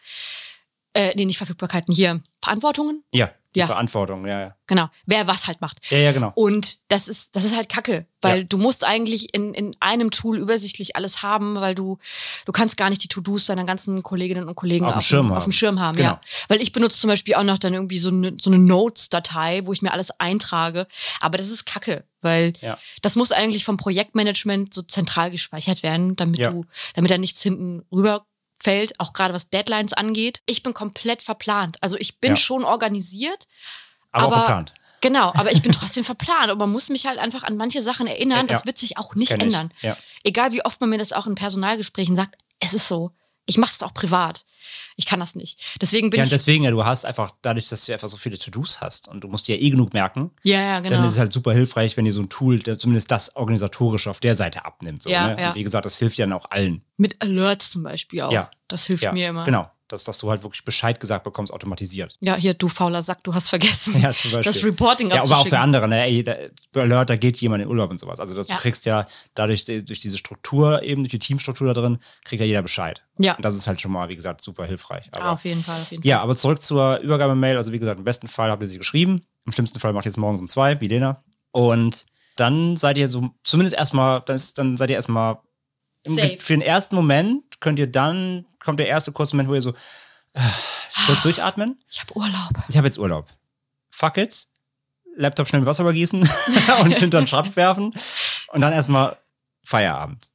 äh, nee, nicht Verfügbarkeiten hier, Verantwortungen. Ja, die Ja. Verantwortung, ja, ja. Genau, wer was halt macht. Ja, ja, genau. Und das ist, das ist halt Kacke, weil Ja. du musst eigentlich in, in einem Tool übersichtlich alles haben, weil du, du kannst gar nicht die To-Dos deiner ganzen Kolleginnen und Kollegen Auf dem Schirm auf dem haben. Schirm haben. Genau. Ja. Weil ich benutze zum Beispiel auch noch dann irgendwie so eine, so eine Notes-Datei, wo ich mir alles eintrage. Aber das ist Kacke, weil Ja. das muss eigentlich vom Projektmanagement so zentral gespeichert werden, damit du, damit da nichts hinten rüberfällt, auch gerade was Deadlines angeht. Ich bin komplett verplant. Also ich bin Ja. schon organisiert, Aber, Aber- verplant. Genau, aber ich bin trotzdem verplant und man muss mich halt einfach an manche Sachen erinnern. Ja, Das wird sich auch nicht ändern. Ja. Egal wie oft man mir das auch in Personalgesprächen sagt, es ist so. Ich mache es auch privat. Ich kann das nicht. Deswegen bin Ja, ich. deswegen ja, du hast einfach, dadurch, dass du einfach so viele To-Dos hast und du musst dir ja eh genug merken, ja, ja, genau. dann ist es halt super hilfreich, wenn dir so ein Tool zumindest das organisatorische auf der Seite abnimmt. So, Ja, ne? ja. Und wie gesagt, das hilft ja dann auch allen. Mit Alerts zum Beispiel auch. Ja. Das hilft ja, mir immer. Genau. Dass, dass du halt wirklich Bescheid gesagt bekommst, automatisiert. Ja, hier, du fauler Sack, du hast vergessen. Ja, zum Beispiel. Das Reporting Ja, aber auch für andere, ne? Ey, da, Alert, da geht jemand in Urlaub und sowas. Also das, Ja. du kriegst ja dadurch, durch diese Struktur, eben durch die Teamstruktur da drin, kriegt ja jeder Bescheid. Ja. Und das ist halt schon mal, wie gesagt, super hilfreich. Aber, Ah, auf jeden Fall, auf jeden Fall. ja, aber zurück zur Übergabemail. Also wie gesagt, im besten Fall habt ihr sie geschrieben. Im schlimmsten Fall macht ihr es morgens um zwei, wie Lena. Und dann seid ihr so, zumindest erstmal, dann, ist- dann seid ihr erstmal Safe. für den ersten Moment könnt ihr dann, kommt der erste kurze Moment, wo ihr so äh, kurz durchatmen. Ich habe Urlaub. Ich habe jetzt Urlaub. Fuck it. Laptop schnell mit Wasser übergießen und hinter den Schrank werfen. Und dann erstmal Feierabend.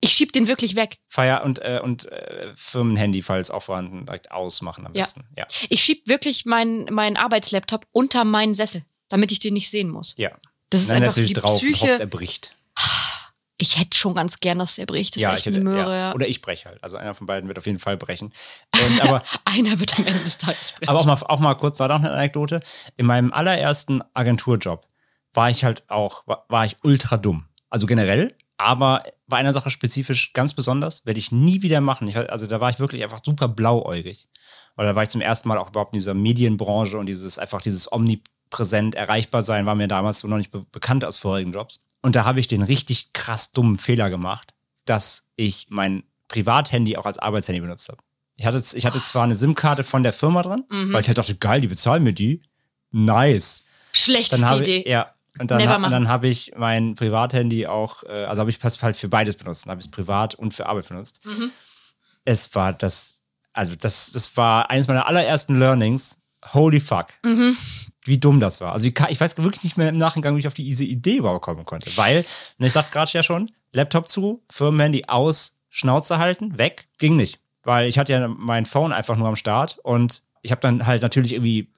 Ich schieb den wirklich weg. Feier und, äh, und äh, Firmenhandy, falls auch vorhanden, direkt ausmachen am Ja. besten. Ja. Ich schieb wirklich meinen meinen Arbeitslaptop unter meinen Sessel, damit ich den nicht sehen muss. ja. Das ist Dann einfach du für die drauf und hoffst, er Psyche. bricht. Ich hätte schon ganz gern, dass der bricht. Das ja, ist echt ich eine hätte, Möhre. ja. Oder ich breche halt. Also einer von beiden wird auf jeden Fall brechen. Und, aber, Einer wird am Ende des Tages brechen. aber auch mal, auch mal kurz da noch eine Anekdote. In meinem allerersten Agenturjob war ich halt auch, war, war ich ultra dumm. Also generell, aber bei einer Sache spezifisch ganz besonders, werde ich nie wieder machen. Ich, also da war ich wirklich einfach super blauäugig. Weil da war ich zum ersten Mal auch überhaupt in dieser Medienbranche und dieses einfach dieses präsent, erreichbar sein, war mir damals so noch nicht be bekannt aus vorigen Jobs. Und da habe ich den richtig krass dummen Fehler gemacht, dass ich mein Privathandy auch als Arbeitshandy benutzt habe. Ich hatte, ich hatte zwar eine SIM-Karte von der Firma dran, Mhm. weil ich halt dachte, geil, die bezahlen mir die. Nice. Schlechteste Idee. ich, ja, und dann, ha- und dann habe ich mein Privathandy auch, äh, also habe ich es halt für beides benutzt. Dann habe ich es privat und für Arbeit benutzt. Mhm. Es war das, also das, das war eines meiner allerersten Learnings. Holy fuck. Mhm. Wie dumm das war. Also ka- ich weiß wirklich nicht mehr im Nachhinein, wie ich auf diese Idee überhaupt kommen konnte. Weil, ne, ich sagte gerade ja schon, Laptop zu, Firmenhandy aus, Schnauze halten, weg, ging nicht. Weil ich hatte ja mein Phone einfach nur am Start und ich habe dann halt natürlich irgendwie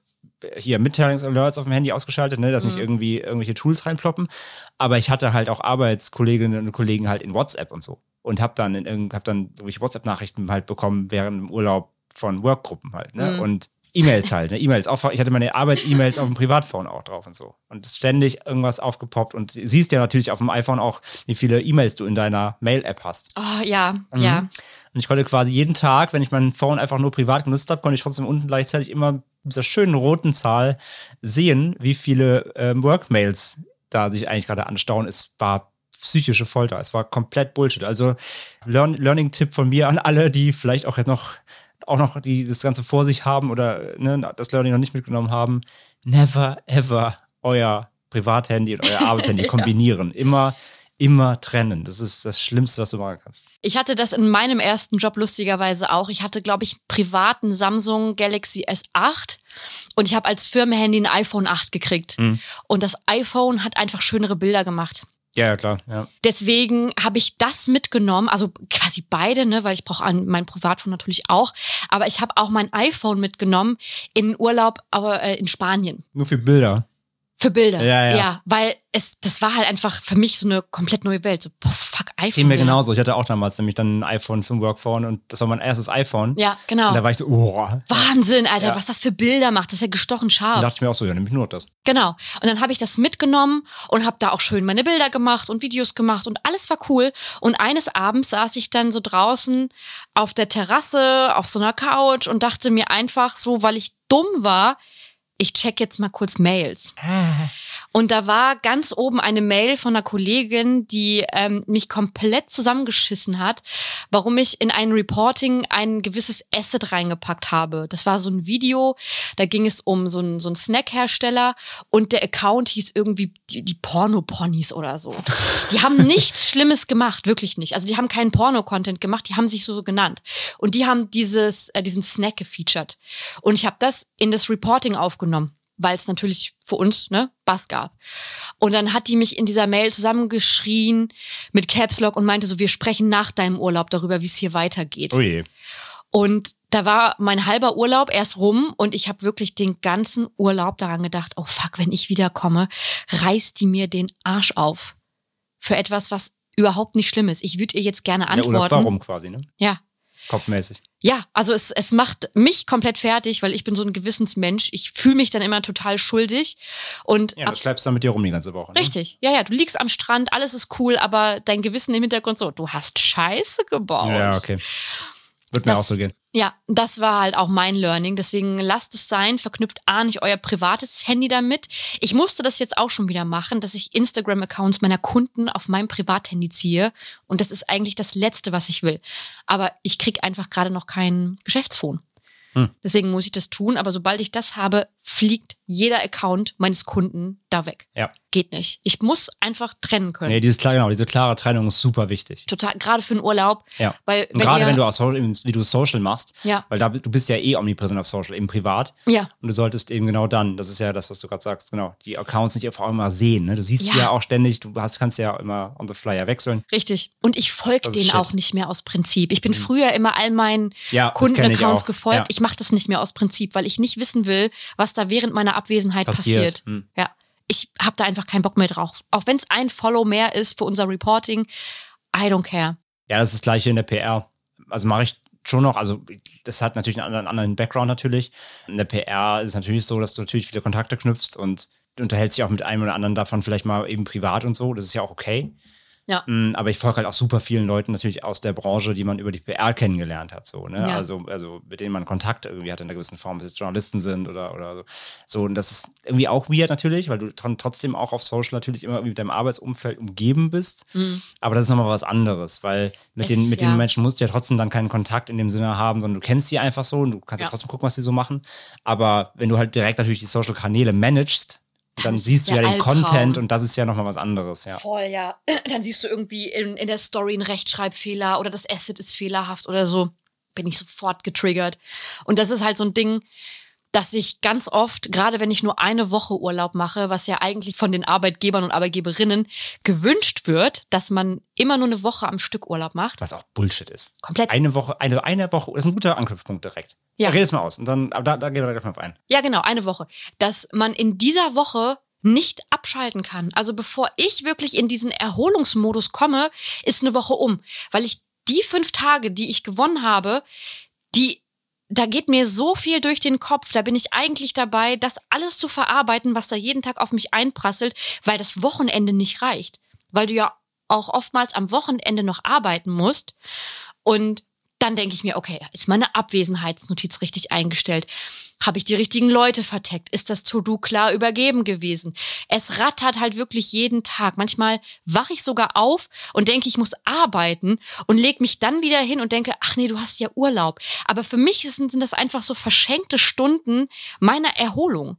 hier Mitteilungsalerts auf dem Handy ausgeschaltet, ne, dass nicht irgendwie irgendwelche Tools reinploppen. Aber ich hatte halt auch Arbeitskolleginnen und Kollegen halt in WhatsApp und so. Und habe dann in hab dann irgendwelche WhatsApp-Nachrichten halt bekommen während dem Urlaub von Workgruppen halt, ne? Mhm. Und E-Mails halt, ne? E-Mails. Ich hatte meine Arbeits-E-Mails auf dem Privatphone auch drauf und so. Und es ist ständig irgendwas aufgepoppt. Und du siehst ja natürlich auf dem iPhone auch, wie viele E-Mails du in deiner Mail-App hast. Oh, ja, Mhm. ja. Und ich konnte quasi jeden Tag, wenn ich mein Phone einfach nur privat genutzt habe, konnte ich trotzdem unten gleichzeitig immer mit dieser schönen roten Zahl sehen, wie viele ähm, Workmails da sich eigentlich gerade anstauen. Es war psychische Folter. Es war komplett Bullshit. Also Learn Learning-Tipp von mir an alle, die vielleicht auch jetzt noch auch noch die das Ganze vor sich haben oder ne, das Learning noch nicht mitgenommen haben. Never ever euer Privathandy und euer Arbeitshandy kombinieren. Immer immer trennen. Das ist das Schlimmste, was du machen kannst. Ich hatte das in meinem ersten Job lustigerweise auch. Ich hatte, glaube ich, einen privaten Samsung Galaxy S8 und ich habe als Firmenhandy ein iPhone 8 gekriegt. Mhm. Und das iPhone hat einfach schönere Bilder gemacht. Ja, ja, klar. Ja. Deswegen habe ich das mitgenommen, also quasi beide, ne, weil ich brauche an- mein Privatphone natürlich auch. Aber ich habe auch mein iPhone mitgenommen in Urlaub, aber äh, in Spanien. Nur für Bilder. Für Bilder. Ja, ja. ja, weil es, das war halt einfach für mich so eine komplett neue Welt. So, boah, fuck, iPhone. Ging mir genauso. Ich hatte auch damals nämlich dann ein iPhone für ein Workphone und das war mein erstes iPhone. Ja, genau. Und da war ich so, oh. Wahnsinn, Alter, Ja. was das für Bilder macht. Das ist ja gestochen Da scharf. dachte ich mir auch so, ja, nämlich nur das. Genau. Und dann habe ich das mitgenommen und habe da auch schön meine Bilder gemacht und Videos gemacht und alles war cool. Und eines Abends saß ich dann so draußen auf der Terrasse, auf so einer Couch und dachte mir einfach so, weil ich dumm war, ich check jetzt mal kurz Mails. Und da war ganz oben eine Mail von einer Kollegin, die ähm, mich komplett zusammengeschissen hat, warum ich in ein Reporting ein gewisses Asset reingepackt habe. Das war so ein Video, da ging es um so einen, so einen Snackhersteller und der Account hieß irgendwie die, die Porno-Ponys oder so. Die haben nichts Schlimmes gemacht, wirklich nicht. Also die haben keinen Porno-Content gemacht, die haben sich so genannt. Und die haben dieses, äh, diesen Snack gefeatured. Und ich habe das in das Reporting aufgenommen weil es natürlich für uns ne Bass gab. Und dann hat die mich in dieser Mail zusammengeschrien mit Caps Lock und meinte so, wir sprechen nach deinem Urlaub darüber, wie es hier weitergeht. Ui. Und da war mein halber Urlaub erst rum und ich habe wirklich den ganzen Urlaub daran gedacht, oh fuck, wenn ich wiederkomme, reißt die mir den Arsch auf. Für etwas, was überhaupt nicht schlimm ist. Ich würde ihr jetzt gerne Ja, antworten. warum quasi, ne? Ja, Kopfmäßig. ja, also es, es macht mich komplett fertig, weil ich bin so ein Gewissensmensch. Ich fühle mich dann immer total schuldig. Und Ja, das schleppst du dann mit dir rum die ganze Woche. Ne? richtig, ja, ja, du liegst am Strand, alles ist cool, aber dein Gewissen im Hintergrund so, du hast Scheiße gebaut. Ja, okay. Wird mir Das- auch so gehen. Ja, das war halt auch mein Learning. Deswegen lasst es sein, verknüpft A nicht euer privates Handy damit. Ich musste das jetzt auch schon wieder machen, dass ich Instagram-Accounts meiner Kunden auf meinem Privathandy ziehe. Und das ist eigentlich das Letzte, was ich will. Aber ich krieg einfach gerade noch kein Geschäftsphone. Hm. Deswegen muss ich das tun. Aber sobald ich das habe, fliegt jeder Account meines Kunden da weg. Ja. Geht nicht. Ich muss einfach trennen können. Nee, dieses klar, genau, diese klare Trennung ist super wichtig. Total, gerade für einen Urlaub. Ja. Weil, Und gerade ihr, wenn du aus So- wie du Social machst, Ja. weil da, du bist ja eh omnipräsent auf Social, eben privat. Ja. Und du solltest eben genau dann, das ist ja das, was du gerade sagst, genau, die Accounts nicht einfach immer sehen. Ne? Du siehst Ja. sie ja auch ständig, du hast, kannst ja immer on the flyer wechseln. Richtig. Und ich folge denen. Mhm. auch nicht mehr aus Prinzip. Ich bin früher immer all meinen Ja, Kundenaccounts auch. gefolgt. Ja. Ich mache das nicht mehr aus Prinzip, weil ich nicht wissen will, was da während meiner Abwesenheit Passiert. passiert. Hm. Ja. Ich habe da einfach keinen Bock mehr drauf. Auch wenn es ein Follow mehr ist für unser Reporting, I don't care. Ja, das ist das gleiche in der PR. Also mache ich schon noch, also das hat natürlich einen anderen, anderen Background natürlich. In der PR ist es natürlich so, dass du natürlich viele Kontakte knüpfst und du unterhältst dich auch mit einem oder anderen davon vielleicht mal eben privat und so. Das ist ja auch okay. Ja. Mm, Aber ich folge halt auch super vielen Leuten natürlich aus der Branche, die man über die PR kennengelernt hat. So, ne? Ja. also, also mit denen man Kontakt irgendwie hat in einer gewissen Form, ob es Journalisten sind oder, oder so. So, und das ist irgendwie auch weird natürlich, weil du tr- trotzdem auch auf Social natürlich immer mit deinem Arbeitsumfeld umgeben bist. Aber das ist nochmal was anderes, weil mit, Mhm. Es- den, mit ja. den Menschen musst du ja trotzdem dann keinen Kontakt in dem Sinne haben, sondern du kennst die einfach so und du kannst ja, Ja. trotzdem gucken, was die so machen. Aber wenn du halt direkt natürlich die Social-Kanäle managst, dann siehst du ja den Albtraum. Content und das ist ja nochmal was anderes, ja. Voll, ja. Dann siehst du irgendwie in, in der Story einen Rechtschreibfehler oder das Asset ist fehlerhaft oder so. Bin ich sofort getriggert. Und das ist halt so ein Ding, dass ich ganz oft, gerade wenn ich nur eine Woche Urlaub mache, was ja eigentlich von den Arbeitgebern und Arbeitgeberinnen gewünscht wird, dass man immer nur eine Woche am Stück Urlaub macht. Was auch Bullshit ist. Komplett. Eine Woche, eine, eine Woche, das ist ein guter Anknüpfpunkt direkt. Ja. Red es mal aus. Und dann, aber da, da gehen wir gleich mal auf ein. Ja, genau, eine Woche. Dass man in dieser Woche nicht abschalten kann. Also bevor ich wirklich in diesen Erholungsmodus komme, ist eine Woche um. Weil ich die fünf Tage, die ich gewonnen habe, die, da geht mir so viel durch den Kopf. Da bin ich eigentlich dabei, das alles zu verarbeiten, was da jeden Tag auf mich einprasselt, weil das Wochenende nicht reicht. Weil du ja auch oftmals am Wochenende noch arbeiten musst. Und dann denke ich mir, okay, ist meine Abwesenheitsnotiz richtig eingestellt? Habe ich die richtigen Leute verteckt? Ist das To-Do klar übergeben gewesen? Es rattert halt wirklich jeden Tag. Manchmal wache ich sogar auf und denke, ich muss arbeiten und leg mich dann wieder hin und denke, ach nee, du hast ja Urlaub. Aber für mich sind, sind das einfach so verschenkte Stunden meiner Erholung,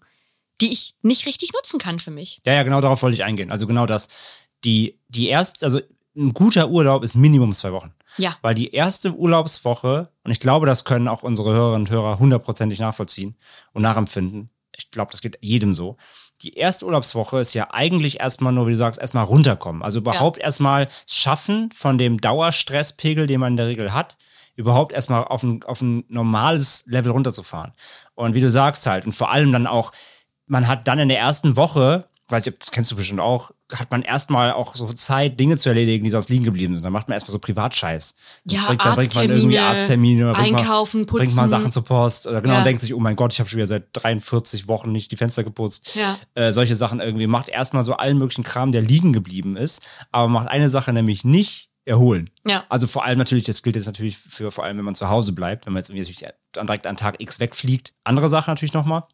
die ich nicht richtig nutzen kann für mich. Ja, ja, genau darauf wollte ich eingehen. Also genau das. Die, die erst, also ein guter Urlaub ist Minimum zwei Wochen. Ja. Weil die erste Urlaubswoche, und ich glaube, das können auch unsere Hörerinnen und Hörer hundertprozentig nachvollziehen und nachempfinden. Ich glaube, das geht jedem so. Die erste Urlaubswoche ist ja eigentlich erstmal nur, wie du sagst, erstmal runterkommen. Also überhaupt erstmal schaffen von dem Dauerstresspegel, den man in der Regel hat, überhaupt erstmal auf ein, auf ein normales Level runterzufahren. Und wie du sagst halt, und vor allem dann auch, man hat dann in der ersten Woche, weiß ich, das kennst du bestimmt auch, hat man erstmal auch so Zeit, Dinge zu erledigen, die sonst liegen geblieben sind. Dann macht man erstmal so Privatscheiß. Das Ja, bringt, dann bringt man irgendwie Arzttermine, oder einkaufen, man, bringt man putzen. Sachen zur Post oder genau Ja. und denkt sich, oh mein Gott, ich habe schon wieder seit 43 Wochen nicht die Fenster geputzt. Ja. Äh, solche Sachen irgendwie. Macht erstmal so allen möglichen Kram, der liegen geblieben ist, aber macht eine Sache nämlich nicht erholen. Ja. Also vor allem natürlich, das gilt jetzt natürlich für vor allem, wenn man zu Hause bleibt, wenn man jetzt irgendwie direkt an Tag X wegfliegt. Andere Sache natürlich nochmal,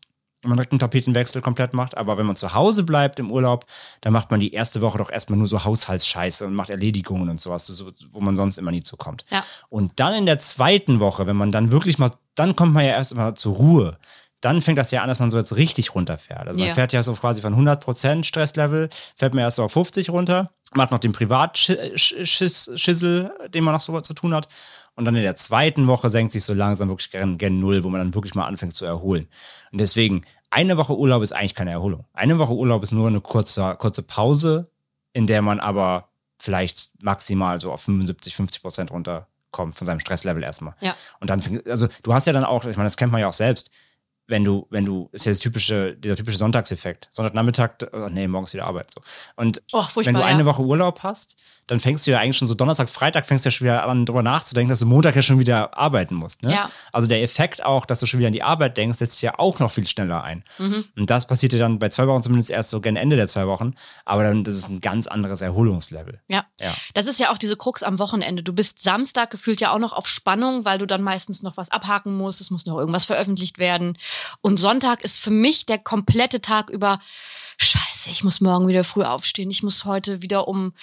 wenn man direkt einen Tapetenwechsel komplett macht. Aber wenn man zu Hause bleibt im Urlaub, dann macht man die erste Woche doch erstmal nur so Haushaltsscheiße und macht Erledigungen und sowas, so, wo man sonst immer nie zukommt. Ja. Und dann in der zweiten Woche, wenn man dann wirklich mal, dann kommt man ja erst mal zur Ruhe. Dann fängt das ja an, dass man so jetzt richtig runterfährt. Also man Ja. fährt ja so quasi von 100% Stresslevel, fährt man erst so auf 50 runter, macht noch den Privatschissel, den man noch so zu tun hat. Und dann in der zweiten Woche senkt sich so langsam wirklich gen, gen Null, wo man dann wirklich mal anfängt zu erholen. Und deswegen, eine Woche Urlaub ist eigentlich keine Erholung. Eine Woche Urlaub ist nur eine kurze, kurze Pause, in der man aber vielleicht maximal so auf 75, 50 Prozent runterkommt von seinem Stresslevel erstmal. Ja. Und dann, fängt- also du hast ja dann auch, ich meine, das kennt man ja auch selbst, wenn du, wenn du, ist ja das typische, dieser typische Sonntagseffekt. Sonntagnachmittag, oh nee, morgens wieder Arbeit. So. Und Oh, wenn du ja. eine Woche Urlaub hast, dann fängst du ja eigentlich schon so Donnerstag, Freitag fängst du ja schon wieder an, darüber nachzudenken, dass du Montag ja schon wieder arbeiten musst. Ne? Ja. Also der Effekt auch, dass du schon wieder an die Arbeit denkst, setzt sich ja auch noch viel schneller ein. Mhm. Und das passiert ja dann bei zwei Wochen zumindest erst so gen Ende der zwei Wochen. Aber dann, das ist ein ganz anderes Erholungslevel. Ja. Ja. Das ist ja auch diese Krux am Wochenende. Du bist Samstag gefühlt ja auch noch auf Spannung, weil du dann meistens noch was abhaken musst. Es muss noch irgendwas veröffentlicht werden. Und Sonntag ist für mich der komplette Tag über Scheiße, ich muss morgen wieder früh aufstehen. Ich muss heute wieder um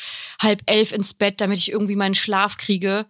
halb elf ins Bett, damit ich irgendwie meinen Schlaf kriege.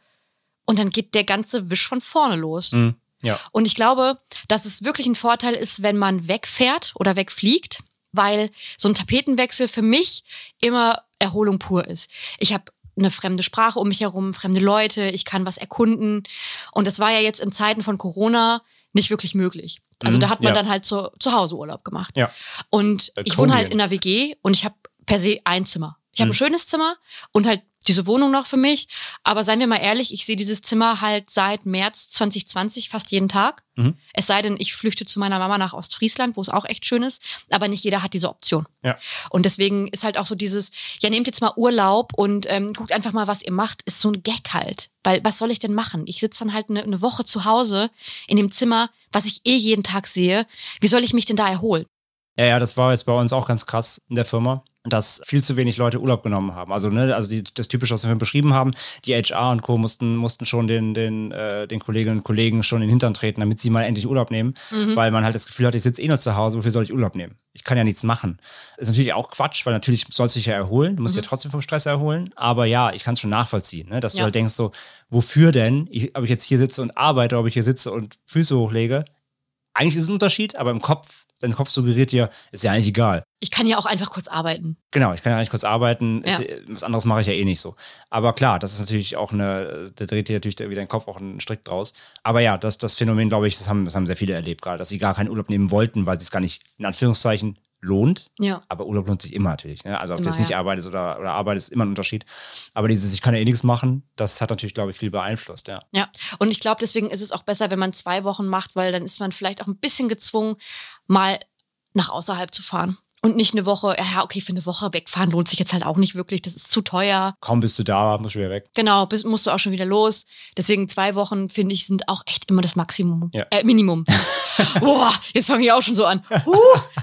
Und dann geht der ganze Wisch von vorne los. Mhm. Ja. Und ich glaube, dass es wirklich ein Vorteil ist, wenn man wegfährt oder wegfliegt, weil so ein Tapetenwechsel für mich immer Erholung pur ist. Ich habe eine fremde Sprache um mich herum, fremde Leute, ich kann was erkunden. Und das war ja jetzt in Zeiten von Corona nicht wirklich möglich. Also Mhm, da hat man ja. dann halt zu, zu Hause Urlaub gemacht. Ja. Und ich wohne halt in einer WG und ich habe per se ein Zimmer. Ich habe Mhm. ein schönes Zimmer und halt diese Wohnung noch für mich. Aber seien wir mal ehrlich, ich sehe dieses Zimmer halt seit März 2020 fast jeden Tag. Mhm. Es sei denn, ich flüchte zu meiner Mama nach Ostfriesland, wo es auch echt schön ist. Aber nicht jeder hat diese Option. Ja. Und deswegen ist halt auch so dieses, ja, nehmt jetzt mal Urlaub und ähm, guckt einfach mal, was ihr macht, ist so ein Gag halt. Weil was soll ich denn machen? Ich sitze dann halt eine, eine Woche zu Hause in dem Zimmer, was ich eh jeden Tag sehe. Wie soll ich mich denn da erholen? Ja, ja, das war jetzt bei uns auch ganz krass in der Firma, dass viel zu wenig Leute Urlaub genommen haben. Also, ne, also die, das typische, was wir beschrieben haben, die HR und Co. mussten, mussten schon den, den, äh, den Kolleginnen und Kollegen schon in den Hintern treten, damit sie mal endlich Urlaub nehmen, weil man halt das Gefühl hat, ich sitze eh nur zu Hause, wofür soll ich Urlaub nehmen? Ich kann ja nichts machen. Ist natürlich auch Quatsch, weil natürlich sollst du dich ja erholen, du musst dich ja trotzdem vom Stress erholen, aber ja, ich kann es schon nachvollziehen, ne, dass du Ja. halt denkst so, wofür denn? Ich, ob ich jetzt hier sitze und arbeite, ob ich hier sitze und Füße hochlege, eigentlich ist es ein Unterschied, aber im Kopf, dein Kopf suggeriert dir, ist ja eigentlich egal. Ich kann ja auch einfach kurz arbeiten. Genau, ich kann ja eigentlich kurz arbeiten. Ja. Ist, was anderes mache ich ja eh nicht so. Aber klar, das ist natürlich auch eine, da dreht dir natürlich wieder den Kopf auch einen Strick draus. Aber ja, das, das Phänomen, glaube ich, das haben, das haben sehr viele erlebt gerade, dass sie gar keinen Urlaub nehmen wollten, weil sie es gar nicht, in Anführungszeichen, lohnt. Ja. Aber Urlaub lohnt sich immer natürlich. Ne? Also ob Immer, du jetzt nicht ja. arbeitest oder, oder arbeitest, ist immer ein Unterschied. Aber dieses, ich kann ja eh nichts machen, das hat natürlich, glaube ich, viel beeinflusst, ja. Ja, und ich glaube, deswegen ist es auch besser, wenn man zwei Wochen macht, weil dann ist man vielleicht auch ein bisschen gezwungen, mal nach außerhalb zu fahren. Und nicht eine Woche, ja, okay, für eine Woche wegfahren lohnt sich jetzt halt auch nicht wirklich, das ist zu teuer. Kaum bist du da, musst du wieder weg. Genau, bist, musst du auch schon wieder los. Deswegen zwei Wochen, finde ich, sind auch echt immer das Maximum. Ja. Äh, Minimum. Boah, jetzt fange ich auch schon so an. Huh,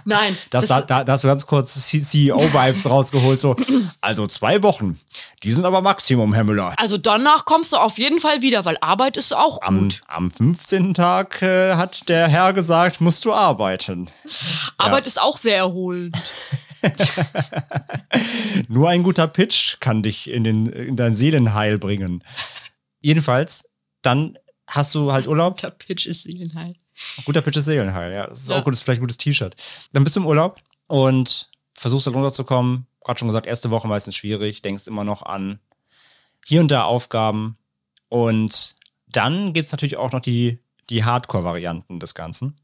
nein. Das, da, da, da hast du ganz kurz CEO-Vibes rausgeholt, so. Also zwei Wochen. Die sind aber Maximum, Herr Müller. also danach kommst du auf jeden Fall wieder, weil Arbeit ist auch Am, gut. am 15. Tag äh, hat der Herr gesagt, musst du arbeiten. Arbeit ist auch sehr erholend. Nur ein guter Pitch kann dich in, den, in dein Seelenheil bringen. Jedenfalls, dann hast du halt Urlaub. Der Pitch ist Seelenheil. Guter Pitch ist Seelenheil, ja. Das ist Ja. auch gutes, vielleicht ein gutes T-Shirt. Dann bist du im Urlaub und versuchst da runterzukommen. Gerade schon gesagt, erste Woche meistens schwierig, denkst immer noch an hier und da Aufgaben. Und dann gibt es natürlich auch noch die, die Hardcore-Varianten des Ganzen.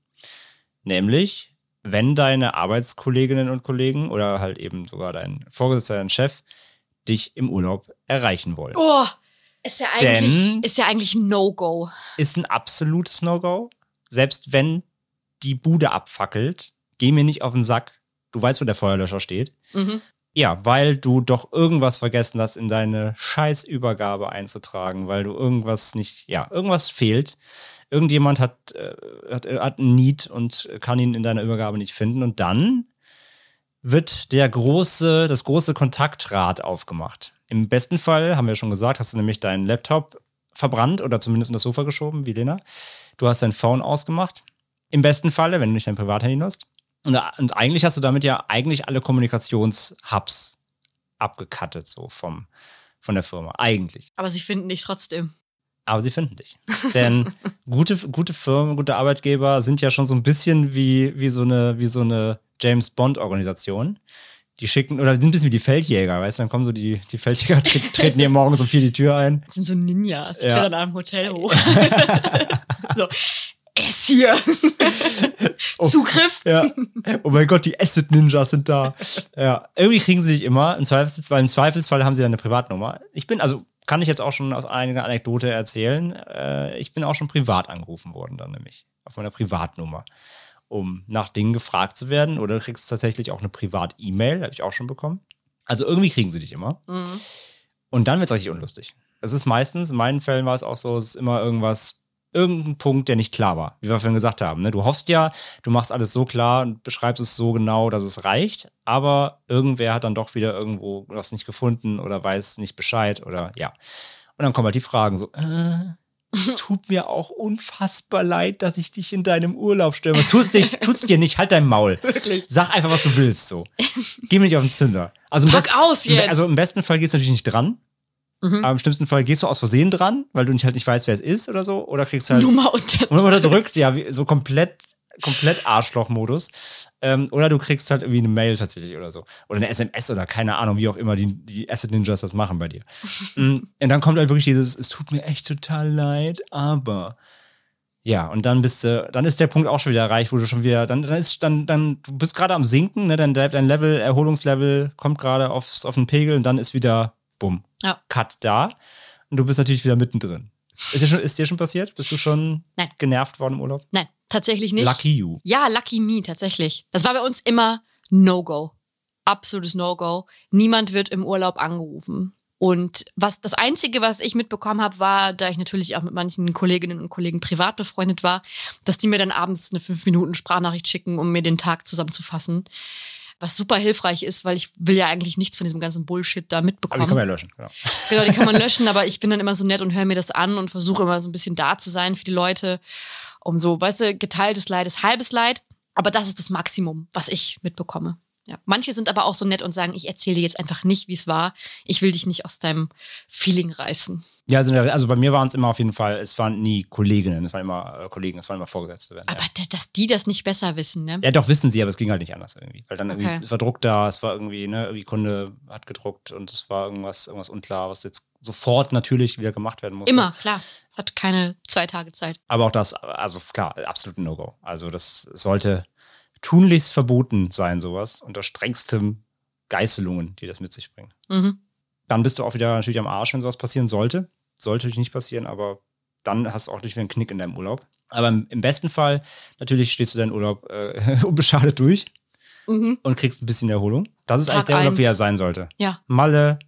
Nämlich, wenn deine Arbeitskolleginnen und Kollegen oder halt eben sogar dein Vorgesetzter, dein Chef dich im Urlaub erreichen wollen. Oh, ist ja eigentlich, Denn- ist ja eigentlich ein No-Go. ist ein absolutes No-Go. Selbst wenn die Bude abfackelt, geh mir nicht auf den Sack. Du weißt, wo der Feuerlöscher steht. Mhm. Ja, weil du doch irgendwas vergessen hast, in deine Scheißübergabe einzutragen, weil du irgendwas nicht, ja, irgendwas fehlt. Irgendjemand hat, äh, hat, hat einen Need und kann ihn in deiner Übergabe nicht finden. Und dann wird der große, das große Kontaktrad aufgemacht. Im besten Fall, haben wir schon gesagt, hast du nämlich deinen Laptop verbrannt oder zumindest in das Sofa geschoben, wie Lena. Du hast dein Phone ausgemacht. Im besten Falle, wenn du nicht dein Privathandy nutzt. Und, und eigentlich hast du damit ja eigentlich alle Kommunikationshubs abgekattet, so vom, von der Firma. Eigentlich. Aber sie finden dich trotzdem. Aber sie finden dich. Denn gute, gute Firmen, gute Arbeitgeber sind ja schon so ein bisschen wie, wie so eine, wie so eine James Bond-Organisation. Die schicken, oder sind ein bisschen wie die Feldjäger, weißt du, dann kommen so die, die Feldjäger, tre treten hier morgens um vier die Tür ein. Das sind so Ninjas. Die Ja. klettern am Hotel hoch. so, es hier. Zugriff. Ja. Oh mein Gott, die Acid Ninjas sind da. Ja. Irgendwie kriegen sie dich immer. Im Zweifelsfall, weil im Zweifelsfall haben sie eine Privatnummer. Ich bin, also kann ich jetzt auch schon aus einiger Anekdote erzählen. Äh, ich bin auch schon privat angerufen worden, dann nämlich. Auf meiner Privatnummer. Um nach Dingen gefragt zu werden. Oder du kriegst tatsächlich auch eine Privat-E-Mail, habe ich auch schon bekommen. Also irgendwie kriegen sie dich immer. Mhm. Und dann wird es richtig unlustig. Es ist meistens, in meinen Fällen war es auch so, es ist immer irgendwas, irgendein Punkt, der nicht klar war, wie wir vorhin gesagt haben. Ne? Du hoffst ja, du machst alles so klar und beschreibst es so genau, dass es reicht, aber irgendwer hat dann doch wieder irgendwo was nicht gefunden oder weiß nicht Bescheid oder ja. Und dann kommen halt die Fragen so, äh, es tut mir auch unfassbar leid, dass ich dich in deinem Urlaub störe. Was tust dich, tut's dir nicht, halt dein Maul. Wirklich. Sag einfach, was du willst, so. Geh mir nicht auf den Zünder. Also im Pack best- aus jetzt. Also im besten Fall gehst du natürlich nicht dran. Mhm. Aber im schlimmsten Fall gehst du aus Versehen dran, weil du nicht halt nicht weißt, wer es ist oder so. Oder kriegst halt Nummer unter. Nummer unterdrückt, ja, wie, so komplett, komplett Arschloch-Modus. Ähm, oder du kriegst halt irgendwie eine Mail tatsächlich oder so. Oder eine SMS oder keine Ahnung, wie auch immer die, die Acid Ninjas das machen bei dir. Mm, und dann kommt halt wirklich dieses, es tut mir echt total leid, aber. Ja, und dann bist du, dann ist der Punkt auch schon wieder erreicht, wo du schon wieder, dann, dann ist, dann, dann, du bist gerade am Sinken, ne, dein, dein Level, Erholungslevel kommt gerade aufs, auf den Pegel und dann ist wieder, bumm, Ja. Cut da. Und du bist natürlich wieder mittendrin. Ist dir schon, ist dir schon passiert? Bist du schon Nein. genervt worden im Urlaub? Nein, tatsächlich nicht. Lucky you. Ja, Lucky Me, tatsächlich. Das war bei uns immer No-Go. Absolutes No-Go. Niemand wird im Urlaub angerufen. Und was das Einzige, was ich mitbekommen habe, war, da ich natürlich auch mit manchen Kolleginnen und Kollegen privat befreundet war, dass die mir dann abends eine fünf Minuten Sprachnachricht schicken, um mir den Tag zusammenzufassen. Was super hilfreich ist, weil ich will ja eigentlich nichts von diesem ganzen Bullshit da Aber die mitbekommen. kann man ja löschen. Genau. Genau, die kann man löschen, aber ich bin dann immer so nett und höre mir das an und versuche immer so ein bisschen da zu sein für die Leute, um so, weißt du, geteiltes Leid ist halbes Leid. Aber das ist das Maximum, was ich mitbekomme. Ja. Manche sind aber auch so nett und sagen, ich erzähle dir jetzt einfach nicht, wie es war. Ich will dich nicht aus deinem Feeling reißen. Ja, also, also bei mir waren es immer auf jeden Fall, es waren nie Kolleginnen, es waren immer äh, Kollegen, es waren immer Vorgesetzte. Werden, Aber ja. dass die das nicht besser wissen, ne? ja, doch wissen sie, aber es ging halt nicht anders irgendwie. Weil dann irgendwie, Okay. es war Druck da, es war irgendwie, ne, irgendwie Kunde hat gedruckt und es war irgendwas, irgendwas unklar, was jetzt sofort natürlich wieder gemacht werden musste. Immer, klar. Es hat keine zwei Tage Zeit. Aber auch das, also klar, absolut ein No-Go. Also das sollte tunlichst verboten sein, sowas, unter strengstem Geißelungen, die das mit sich bringen. Mhm. Dann bist du auch wieder natürlich am Arsch, wenn sowas passieren sollte. Sollte natürlich nicht passieren, aber dann hast du auch natürlich wieder einen Knick in deinem Urlaub. Aber im, im besten Fall, natürlich stehst du deinen Urlaub äh, unbeschadet durch Mhm. und kriegst ein bisschen Erholung. Das ist Tag eigentlich der Urlaub, eins. wie er sein sollte. Ja. Malle,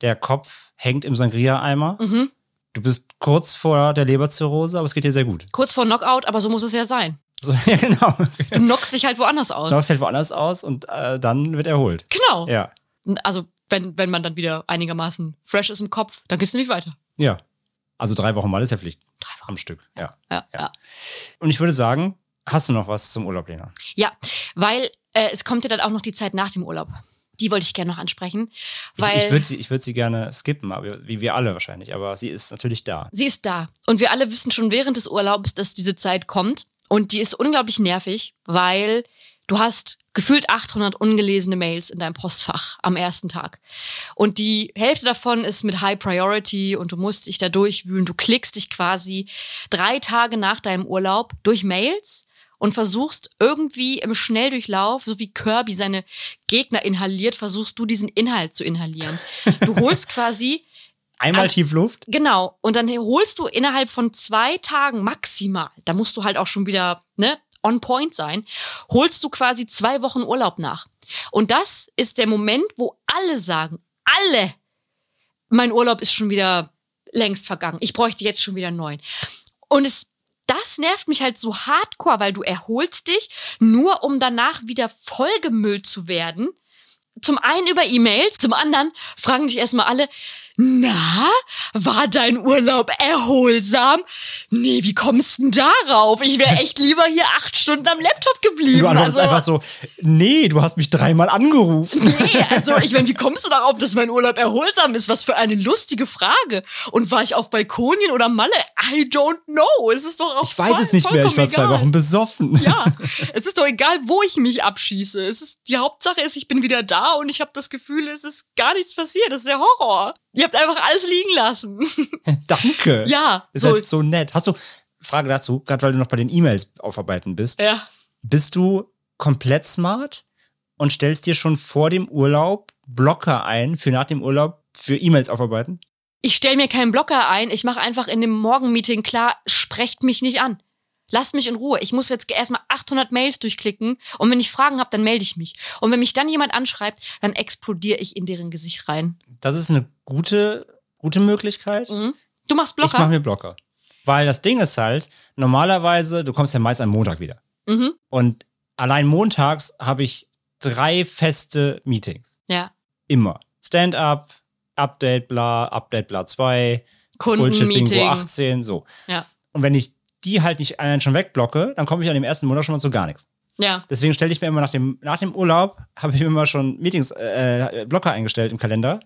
der Kopf hängt im Sangria-Eimer. Mhm. Du bist kurz vor der Leberzirrhose, aber es geht dir sehr gut. Kurz vor Knockout, aber so muss es ja sein. So, ja, genau. Du knockst dich halt woanders aus. Du läufst halt woanders aus und äh, dann wird erholt. Genau. Ja. Also, wenn, wenn man dann wieder einigermaßen fresh ist im Kopf, dann geht's nämlich weiter. Ja. Also drei Wochen Malle ist ja Pflicht. Drei Wochen. Am Stück. Ja. Ja, Ja. ja. Und ich würde sagen, hast du noch was zum Urlaub, Lena? Ja, weil äh, es kommt ja dann auch noch die Zeit nach dem Urlaub. Die wollte ich gerne noch ansprechen. Weil ich ich würde sie, ich würd sie gerne skippen, aber, wie wir alle wahrscheinlich. Aber sie ist natürlich da. sie ist da. Und wir alle wissen schon während des Urlaubs, dass diese Zeit kommt. Und die ist unglaublich nervig, weil du hast gefühlt 800 ungelesene Mails in deinem Postfach am ersten Tag. Und die Hälfte davon ist mit High Priority und du musst dich da durchwühlen. Du klickst dich quasi drei Tage nach deinem Urlaub durch Mails und versuchst irgendwie im Schnelldurchlauf, so wie Kirby seine Gegner inhaliert, versuchst du diesen Inhalt zu inhalieren. Du holst quasi Einmal tief Luft. Genau. Und dann holst du innerhalb von zwei Tagen maximal, da musst du halt auch schon wieder ne, on point sein, holst du quasi zwei Wochen Urlaub nach. Und das ist der Moment, wo alle sagen, alle, mein Urlaub ist schon wieder längst vergangen. Ich bräuchte jetzt schon wieder einen neuen. Und es, das nervt mich halt so hardcore, weil du erholst dich, nur um danach wieder vollgemüllt zu werden. Zum einen über E-Mails, zum anderen fragen dich erstmal alle, na, war dein Urlaub erholsam? Nee, wie kommst denn darauf? Ich wäre echt lieber hier acht Stunden am Laptop geblieben. Du antwortest Also- einfach so, nee, du hast mich dreimal angerufen. Nee, also ich meine, wie kommst du darauf, dass mein Urlaub erholsam ist? Was für eine lustige Frage. Und war ich auf Balkonien oder Malle? I don't know. Es ist doch auch Ich weiß voll- es nicht mehr, ich war zwei. Wochen besoffen. Ja, es ist doch egal, wo ich mich abschieße. Es ist, die Hauptsache ist, ich bin wieder da und ich habe das Gefühl, es ist gar nichts passiert. Das ist der Horror. Ihr habt einfach alles liegen lassen. Danke. Ja, Ist so. halt so nett. Hast du, Frage dazu, gerade weil du noch bei den E-Mails aufarbeiten bist, Ja. bist du komplett smart und stellst dir schon vor dem Urlaub Blocker ein für nach dem Urlaub für E-Mails aufarbeiten? Ich stelle mir keinen Blocker ein. Ich mache einfach in dem Morgenmeeting klar, sprecht mich nicht an. Lasst mich in Ruhe. Ich muss jetzt erstmal 800 Mails durchklicken und wenn ich Fragen habe, dann melde ich mich. Und wenn mich dann jemand anschreibt, dann explodiere ich in deren Gesicht rein. Das ist eine gute, gute Möglichkeit. Mhm. Du machst Ich mache Blocker? mir Blocker. Weil das Ding ist halt, normalerweise, du kommst ja meist am Montag wieder. Mhm. Und allein montags habe ich drei feste Meetings. Ja. Immer. Stand-up, Update, bla, Update, bla 2, Bullshit Bingo Kundenmeeting. 18, so. Ja. Und wenn ich die halt nicht allein schon wegblocke, dann komme ich an dem ersten Monat schon mal zu gar nichts. Ja. Deswegen stelle ich mir immer nach dem, nach dem Urlaub, habe ich mir immer schon Meetings, äh, Blocker eingestellt im Kalender,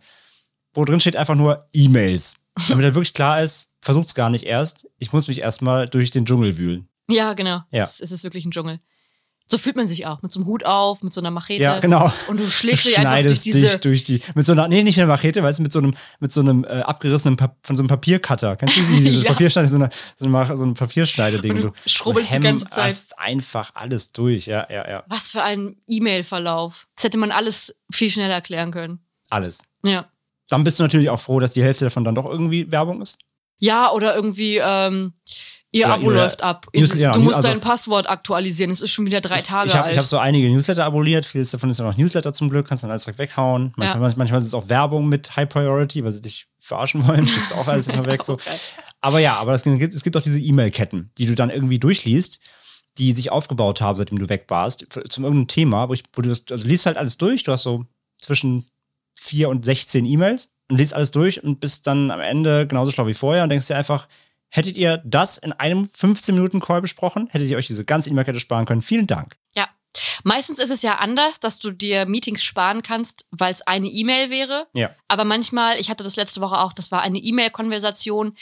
wo drin steht einfach nur E-Mails. Damit halt wirklich klar ist, versucht's gar nicht erst. Ich muss mich erstmal durch den Dschungel wühlen. Ja, genau. Ja. Es, es ist wirklich ein Dschungel. So fühlt man sich auch. Mit so einem Hut auf, mit so einer Machete. Ja, genau. Und du Du schlägst dich einfach durch diese. dich durch die, mit so einer, nee, nicht mit einer Machete, weil es mit so einem, mit so einem äh, abgerissenen, Pap von so einem Papiercutter. Kennst du die, dieses Ja. Papierschneide, so, eine, so, eine, so ein Papierschneideding. Und du schrubbelst die ganze Zeit. einfach alles durch, ja, ja, ja. Was für ein E-Mail-Verlauf. Das hätte man alles viel schneller erklären können. Alles. Ja. Dann bist du natürlich auch froh, dass die Hälfte davon dann doch irgendwie Werbung ist. Ja, oder irgendwie, ähm, Ihr Oder Abo ihre läuft ab. News- ja, du musst also- dein Passwort aktualisieren. Es ist schon wieder drei Tage Ich habe alt. hab so einige Newsletter abonniert. Vieles davon ist ja noch Newsletter zum Glück. Kannst dann alles direkt weghauen. Manchmal, Ja. manchmal ist es auch Werbung mit High Priority, weil sie dich verarschen wollen. Schiebst auch alles immer weg. So. Okay. Aber ja, aber es gibt, es gibt auch diese E-Mail-Ketten, die du dann irgendwie durchliest, die sich aufgebaut haben, seitdem du weg warst, zum irgendeinem Thema, wo, ich, wo du das, also liest halt alles durch. Du hast so zwischen 4 und 16 E-Mails und liest alles durch und bist dann am Ende genauso schlau wie vorher und denkst dir einfach, hättet ihr das in einem 15-Minuten-Call besprochen, hättet ihr euch diese ganze E-Mail-Kette sparen können. Vielen Dank. Meistens ist es ja anders, dass du dir Meetings sparen kannst, weil es eine E-Mail wäre. Ja. Aber manchmal, ich hatte das letzte Woche auch, das war eine E-Mail-Konversation,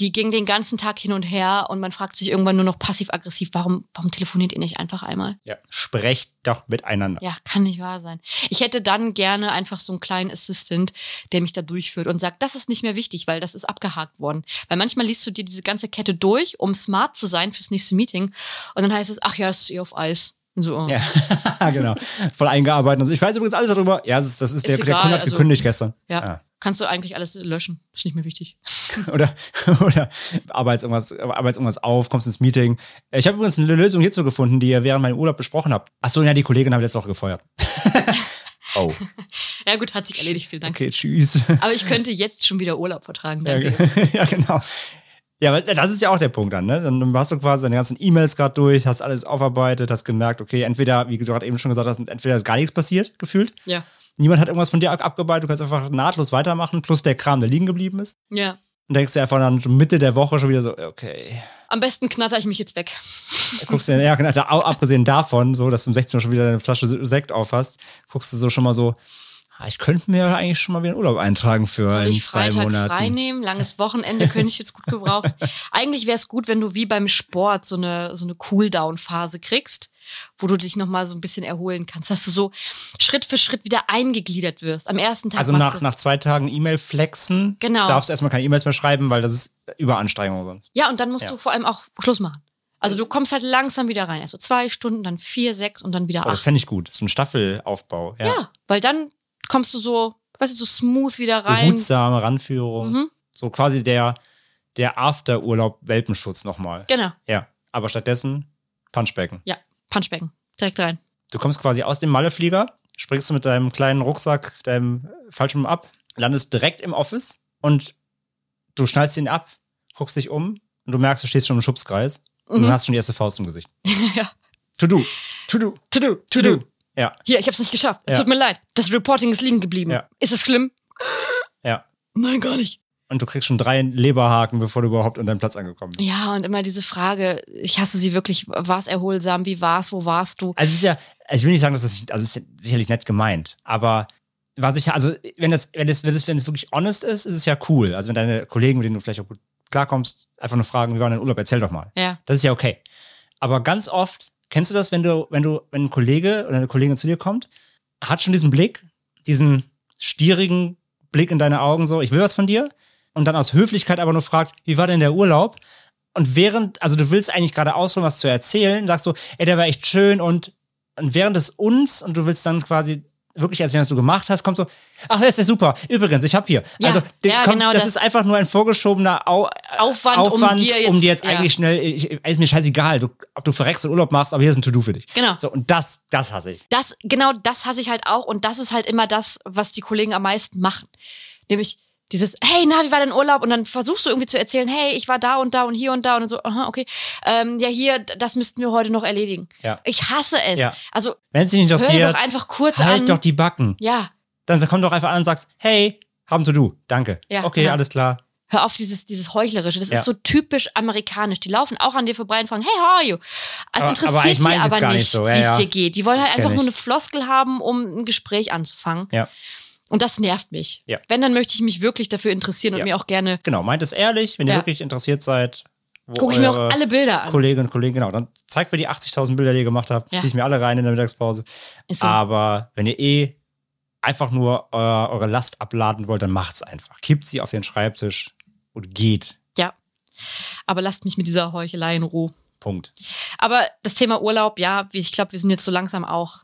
die ging den ganzen Tag hin und her und man fragt sich irgendwann nur noch passiv-aggressiv, warum, warum telefoniert ihr nicht einfach einmal? Ja. Sprecht doch miteinander. Ja, kann nicht wahr sein. Ich hätte dann gerne einfach so einen kleinen Assistant, der mich da durchführt und sagt, das ist nicht mehr wichtig, weil das ist abgehakt worden. Weil manchmal liest du dir diese ganze Kette durch, um smart zu sein fürs nächste Meeting. Und dann heißt es, ach ja, es ist eh auf Eis. Und So, oh. Ja, genau. Voll eingearbeitet. Also ich weiß übrigens alles darüber. Ja, das ist, das ist, Ist der, der egal, Kunde hat also- gekündigt gestern. Ja. Ah. Kannst du eigentlich alles löschen. Ist nicht mehr wichtig. Oder, oder arbeitest irgendwas, arbeitest irgendwas auf, kommst ins Meeting. Ich habe übrigens eine Lösung hierzu gefunden, die ihr während meinem Urlaub besprochen habt. Achso, ja, die Kollegin habe ich letzte Woche gefeuert. oh, Ja gut, hat sich erledigt, vielen Dank. okay, tschüss. Aber ich könnte jetzt schon wieder Urlaub vertragen. Ja, Danke. ge- ja, genau. Ja, weil das ist ja auch der Punkt dann, ne? Dann hast du quasi deine ganzen E-Mails gerade durch, hast alles aufarbeitet, hast gemerkt, okay, entweder, wie du gerade eben schon gesagt hast, entweder ist gar nichts passiert, gefühlt. Ja. Niemand hat irgendwas von dir ab- abgearbeitet, du kannst einfach nahtlos weitermachen, plus der Kram, der liegen geblieben ist. Ja. Und denkst dir einfach dann Mitte der Woche schon wieder so, okay. Am besten knatter ich mich jetzt weg. Guckst dir, ja, genau, abgesehen davon, so, dass du um 16 Uhr schon wieder eine Flasche Sekt aufhast, guckst du so schon mal so, ich könnte mir eigentlich schon mal wieder einen Urlaub eintragen für Soll ich zwei Freitag Monaten. frei nehmen? Langes Wochenende könnte ich jetzt gut gebrauchen. Eigentlich wäre es gut, wenn du wie beim Sport so eine, so eine Cooldown-Phase kriegst, wo du dich nochmal so ein bisschen erholen kannst, dass du so Schritt für Schritt wieder eingegliedert wirst. Am ersten Tag Also nach, nach zwei Tagen E-Mail flexen, Genau. darfst du erstmal keine E-Mails mehr schreiben, weil das ist Überanstrengung sonst. Ja, und dann musst Ja. du vor allem auch Schluss machen. Also du kommst halt langsam wieder rein. Also zwei Stunden, dann vier, sechs und dann wieder Oh, das acht. fände ich gut. So ein Staffelaufbau. Ja. ja. weil dann kommst du so, weißt du, so smooth wieder rein. Behutsame Ranführung. Mhm. So quasi der, der After-Urlaub-Welpenschutz nochmal. Genau. Ja. Aber stattdessen Punchbecken. Ja, Punchbecken. Direkt rein. Du kommst quasi aus dem Malleflieger, springst du mit deinem kleinen Rucksack, deinem Fallschirm ab, landest direkt im Office und du schnallst ihn ab, guckst dich um und du merkst, du stehst schon im Schubskreis und du Mhm. hast schon die erste Faust im Gesicht. ja. To do, to do, To do, to do. Ja, Hier, ich hab's nicht geschafft. Es Ja. tut mir leid. Das Reporting ist liegen geblieben. Ja. Ist es schlimm? ja. Nein, gar nicht. Und du kriegst schon drei Leberhaken, bevor du überhaupt an deinen Platz angekommen bist. Ja, und immer diese Frage, ich hasse sie wirklich, war es erholsam, wie war's, wo warst du? Also es ist ja, also ich will nicht sagen, dass das, also es ist sicherlich nett gemeint, aber was ich, also wenn das, wenn das, wenn das, wenn es wirklich honest ist, ist es ja cool. Also wenn deine Kollegen, mit denen du vielleicht auch gut klarkommst, einfach nur fragen, wie war dein Urlaub, erzähl doch mal. Ja. Das ist ja okay. Aber ganz oft, kennst du das, wenn du, wenn du, wenn ein Kollege oder eine Kollegin zu dir kommt, hat schon diesen Blick, diesen stierigen Blick in deine Augen, so, ich will was von dir, und dann aus Höflichkeit aber nur fragt, wie war denn der Urlaub? Und während, also du willst eigentlich gerade ausholen, was zu erzählen, sagst du, ey, der war echt schön und, und während des uns und du willst dann quasi wirklich erzählen, was du gemacht hast, kommt so, ach, das ist ja super. Übrigens, ich habe hier. Ja, also, ja, kommt, genau das, das. ist einfach nur ein vorgeschobener Au Aufwand, um Aufwand, dir jetzt- um dir jetzt ja. eigentlich schnell, ich, ist mir scheißegal, du, ob du verreckst und Urlaub machst, aber hier ist ein To-Do für dich. Genau. So, und das, das hasse ich. Das, genau das hasse ich halt auch und das ist halt immer das, was die Kollegen am meisten machen. Nämlich dieses, hey, na, wie war dein Urlaub? Und dann versuchst du irgendwie zu erzählen, hey, ich war da und da und hier und da und so, aha, okay. Ähm, ja, hier, das müssten wir heute noch erledigen. Ja. Ich hasse es. Ja. Also, Wenn es dich nicht hör dir interessiert, doch einfach kurz halt an. doch die Backen. ja, Dann komm doch einfach an und sagst, hey, haben To-Do, danke. Ja, okay, genau. alles klar. hör auf dieses, dieses Heuchlerische. Das Ja. ist so typisch amerikanisch. Die laufen auch an dir vorbei und fragen, hey, how are you? Es Aber- interessiert aber sie aber nicht, so. Ja, wie es ja. dir geht. Die wollen Das halt einfach nur eine Floskel haben, um ein Gespräch anzufangen. Ja. Und das nervt mich. Ja. Wenn, dann möchte ich mich wirklich dafür interessieren und Ja. mir auch gerne, Genau, meint es ehrlich, wenn ihr Ja. wirklich interessiert seid. gucke ich mir auch alle Bilder an. Kolleginnen und Kollegen, genau, dann zeigt mir die 80.000 Bilder, die ihr gemacht habt, Ja. zieh ich mir alle rein in der Mittagspause. So. Aber wenn ihr eh einfach nur äh, eure Last abladen wollt, dann macht's einfach. Kippt sie auf den Schreibtisch und geht. Ja. Aber lasst mich mit dieser Heuchelei in Ruhe. Punkt. Aber das Thema Urlaub, ja, ich glaube, wir sind jetzt so langsam auch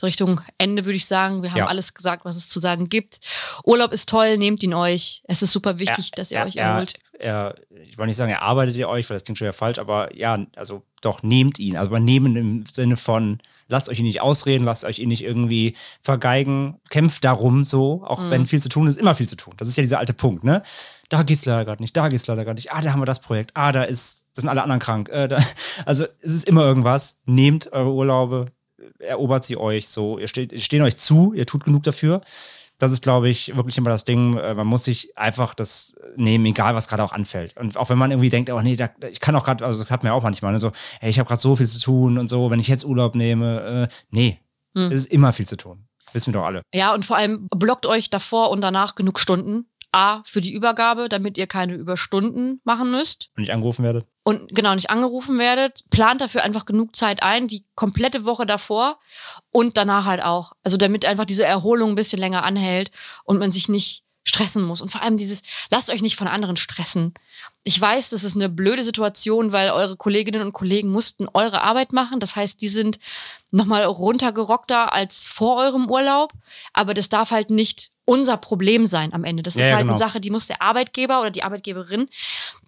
so Richtung Ende, würde ich sagen. Wir haben Ja. alles gesagt, was es zu sagen gibt. Urlaub ist toll, nehmt ihn euch. Es ist super wichtig, dass ihr euch erholt. er, ich wollte nicht sagen, er arbeitet ihr euch, weil das klingt schon ja falsch, aber ja, also doch, nehmt ihn. Also nehmen im Sinne von, lasst euch ihn nicht ausreden, lasst euch ihn nicht irgendwie vergeigen, kämpft darum so, auch Mhm. wenn viel zu tun ist, immer viel zu tun. Das ist ja dieser alte Punkt, ne? Da geht's leider gerade nicht, da geht's leider gerade nicht, ah, da haben wir das Projekt, ah, da ist, da sind alle anderen krank. Äh, da, also es ist immer irgendwas. Nehmt eure Urlaube, erobert sie euch so, ihr steht, stehen euch zu, ihr tut genug dafür. Das ist, glaube ich, wirklich immer das Ding. äh, Man muss sich einfach das nehmen, egal was gerade auch anfällt. Und auch wenn man irgendwie denkt, oh nee, da, ich kann auch gerade, also das hat mir auch manchmal, ne, so, hey, ich habe gerade so viel zu tun und so, wenn ich jetzt Urlaub nehme, äh, nee, Hm. es ist immer viel zu tun. Wissen wir doch alle. Ja, und vor allem blockt euch davor und danach genug Stunden. A, für die Übergabe, damit ihr keine Überstunden machen müsst. Und ich angerufen werde. Und genau nicht angerufen werdet, plant dafür einfach genug Zeit ein, die komplette Woche davor und danach halt auch. Also damit einfach diese Erholung ein bisschen länger anhält und man sich nicht stressen muss. Und vor allem dieses, lasst euch nicht von anderen stressen. Ich weiß, das ist eine blöde Situation, weil eure Kolleginnen und Kollegen mussten eure Arbeit machen. Das heißt, die sind nochmal runtergerockter als vor eurem Urlaub. Aber das darf halt nicht unser Problem sein am Ende. Das ist ja, halt genau. eine Sache, die muss der Arbeitgeber oder die Arbeitgeberin,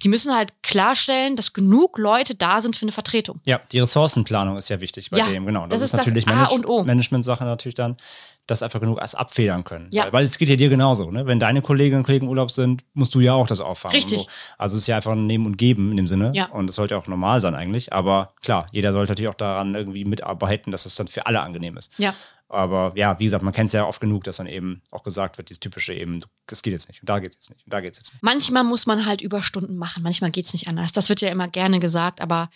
die müssen halt klarstellen, dass genug Leute da sind für eine Vertretung. Ja, die Ressourcenplanung ist ja wichtig bei Ja, dem, genau. das Das, ist, ist das natürlich und O. Management-Sache natürlich dann, das einfach genug als abfedern können. Ja. Weil, weil es geht ja dir genauso, ne? Wenn deine Kolleginnen und Kollegen im Urlaub sind, musst du ja auch das auffangen. Richtig. So. Also es ist ja einfach ein Nehmen und Geben in dem Sinne. Ja. Und das sollte auch normal sein eigentlich. Aber klar, jeder sollte natürlich auch daran irgendwie mitarbeiten, dass es dann für alle angenehm ist. Ja. Aber ja, wie gesagt, man kennt es ja oft genug, dass dann eben auch gesagt wird, dieses typische eben, das geht jetzt nicht und da geht es jetzt nicht und da geht es jetzt nicht. Manchmal muss man halt Überstunden machen, manchmal geht's nicht anders. Das wird ja immer gerne gesagt, aber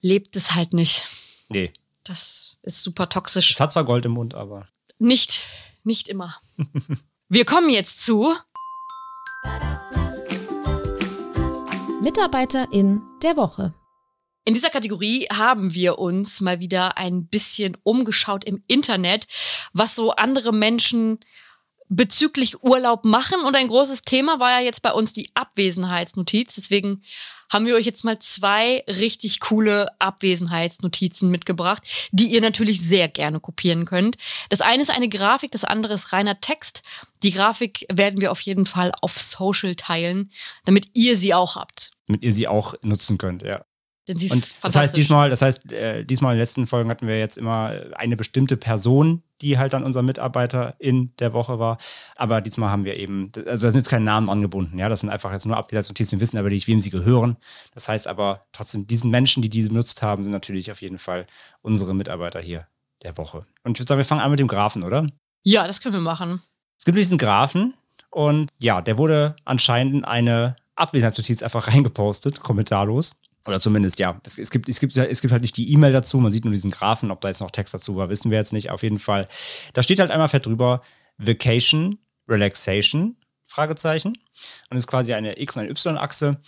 lebt es halt nicht. Nee, Das ist super toxisch. es hat zwar Gold im Mund, aber Nicht, nicht immer. Wir kommen jetzt zu Mitarbeiterin der Woche. In dieser Kategorie haben wir uns mal wieder ein bisschen umgeschaut im Internet, was so andere Menschen bezüglich Urlaub machen. Und ein großes Thema war ja jetzt bei uns die Abwesenheitsnotiz. Deswegen haben wir euch jetzt mal zwei richtig coole Abwesenheitsnotizen mitgebracht, die ihr natürlich sehr gerne kopieren könnt. Das eine ist eine Grafik, das andere ist reiner Text. Die Grafik werden wir auf jeden Fall auf Social teilen, damit ihr sie auch habt. damit ihr sie auch nutzen könnt, ja. Denn sie ist Und das heißt diesmal, das heißt, äh, diesmal in den letzten Folgen hatten wir jetzt immer eine bestimmte Person, die halt dann unser Mitarbeiter in der Woche war. Aber diesmal haben wir eben, also da sind jetzt keine Namen angebunden, ja. Das sind einfach jetzt nur Abwesenheitsnotizen, wir wissen aber nicht, wem sie gehören. Das heißt aber trotzdem, diesen Menschen, die diese benutzt haben, sind natürlich auf jeden Fall unsere Mitarbeiter hier der Woche. Und ich würde sagen, wir fangen an mit dem Graphen, oder? Ja, das können wir machen. Es gibt diesen Graphen und ja, der wurde anscheinend in eine Abwesenheitsnotiz einfach reingepostet, kommentarlos. Oder zumindest, ja, es, es, gibt, es, gibt, es gibt halt nicht die E-Mail dazu, man sieht nur diesen Graphen, ob da jetzt noch Text dazu war, wissen wir jetzt nicht. Auf jeden Fall, da steht halt einmal fett drüber, Vacation, Relaxation, Fragezeichen. Und ist quasi eine X- und eine Y-Achse.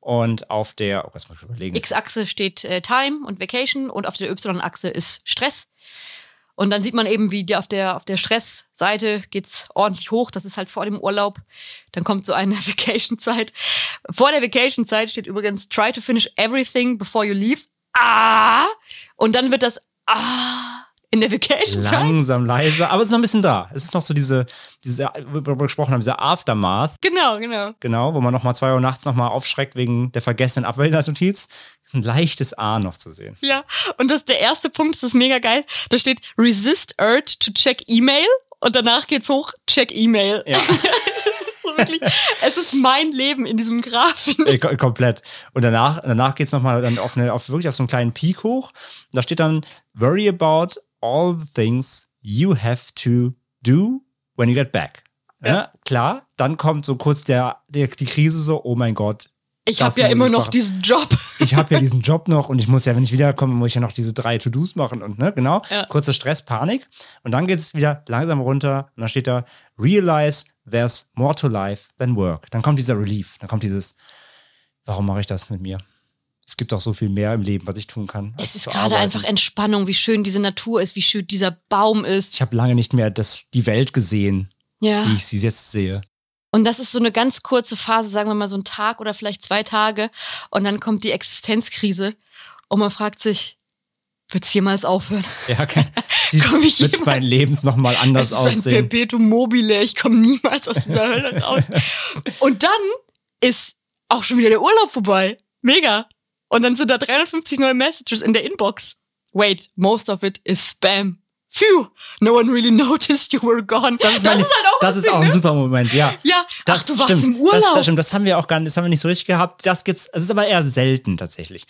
Und auf der, oh, das muss ich überlegen. X-Achse steht äh, Time und Vacation und auf der Y-Achse ist Stress. Und dann sieht man eben, wie die auf der, auf der Stressseite geht's ordentlich hoch. Das ist halt vor dem Urlaub. Dann kommt so eine Vacation-Zeit. Vor der Vacation-Zeit steht übrigens try to finish everything before you leave. Ah! Und dann wird das Ah in der Vacation-Zeit. Langsam, leise, aber es ist noch ein bisschen da. Es ist noch so diese, diese, worüber wir gesprochen haben, dieser Aftermath. Genau, genau. Genau, wo man nochmal zwei Uhr nachts nochmal aufschreckt wegen der vergessenen Abwesenheitsnotiz. Ein leichtes A noch zu sehen. Ja, und das der erste Punkt, das ist mega geil. Da steht Resist urge to check email und danach geht's hoch check email. Ja, So wirklich, es ist mein Leben in diesem Graphen. äh, kom- komplett. Und danach, danach geht's nochmal dann auf, eine, auf wirklich auf so einen kleinen Peak hoch. Da steht dann, worry about all the things you have to do when you get back. Ja, klar. Dann kommt so kurz der, der, die Krise so, oh mein Gott, Ich habe ja immer noch machen. diesen Job. ich habe ja diesen Job noch und ich muss ja, wenn ich wiederkomme, muss ich ja noch diese drei To-Dos machen und ne, genau. Ja. Kurzer Stress, Panik. Und dann geht's wieder langsam runter und dann steht da, realize there's more to life than work. Dann kommt dieser Relief, dann kommt dieses, warum mache ich das mit mir? Es gibt auch so viel mehr im Leben, was ich tun kann. Es ist gerade arbeiten. einfach Entspannung, wie schön diese Natur ist, wie schön dieser Baum ist. Ich habe lange nicht mehr das, die Welt gesehen, Ja. wie ich sie jetzt sehe. Und das ist so eine ganz kurze Phase, sagen wir mal so ein Tag oder vielleicht zwei Tage. Und dann kommt die Existenzkrise. Und man fragt sich, wird's jemals aufhören? Ja, okay. Komm ich wird jemals- mein Lebens nochmal anders es ist ein aussehen. Perpetuum mobile. Ich komme niemals aus dieser Hölle raus. Und dann ist auch schon wieder der Urlaub vorbei. Mega. Und dann sind da 350 neue Messages in der Inbox. Wait, most of it is Spam. Phew, no one really noticed you were gone. Das ist, meine, halt auch das ist auch ein ne? super Moment, ja. Ja, Das ach, du warst stimmt. im Urlaub. Das, das stimmt. Das haben wir auch gar nicht, das haben wir nicht so richtig gehabt. Das gibt's, es ist aber eher selten tatsächlich.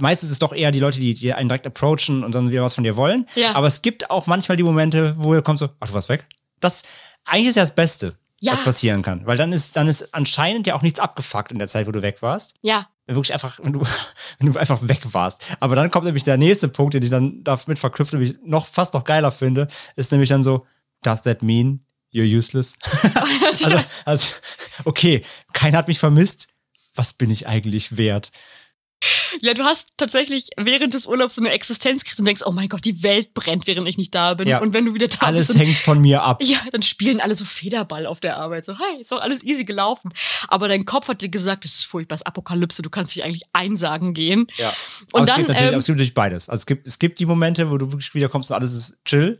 Meistens ist es doch eher die Leute, die, die einen direkt approachen und dann wieder was von dir wollen. Ja. Aber es gibt auch manchmal die Momente, wo ihr kommt so, ach, du warst weg. Das eigentlich ist ja das Beste, Ja. was passieren kann. Weil dann ist, dann ist anscheinend ja auch nichts abgefuckt in der Zeit, wo du weg warst. ja, Wenn wirklich einfach, wenn du, wenn du einfach weg warst. Aber dann kommt nämlich der nächste Punkt, den ich dann damit verknüpft, nämlich noch fast noch geiler finde, ist nämlich dann so, does that mean you're useless? also, also, okay, keiner hat mich vermisst. Was bin ich eigentlich wert? Ja, du hast tatsächlich während des Urlaubs so eine Existenzkrise und denkst, oh mein Gott, die Welt brennt, während ich nicht da bin. Ja. Und wenn du wieder da Alles bist, und- hängt von mir ab. Ja, dann spielen alle so Federball auf der Arbeit. So, hey, ist doch alles easy gelaufen. Aber dein Kopf hat dir gesagt, das ist furchtbar, das Apokalypse, du kannst dich eigentlich einsagen gehen. Ja. Und aber es dann, gibt natürlich, ähm, es gibt natürlich beides. Also es gibt, es gibt die Momente, wo du wirklich wiederkommst und alles ist chill.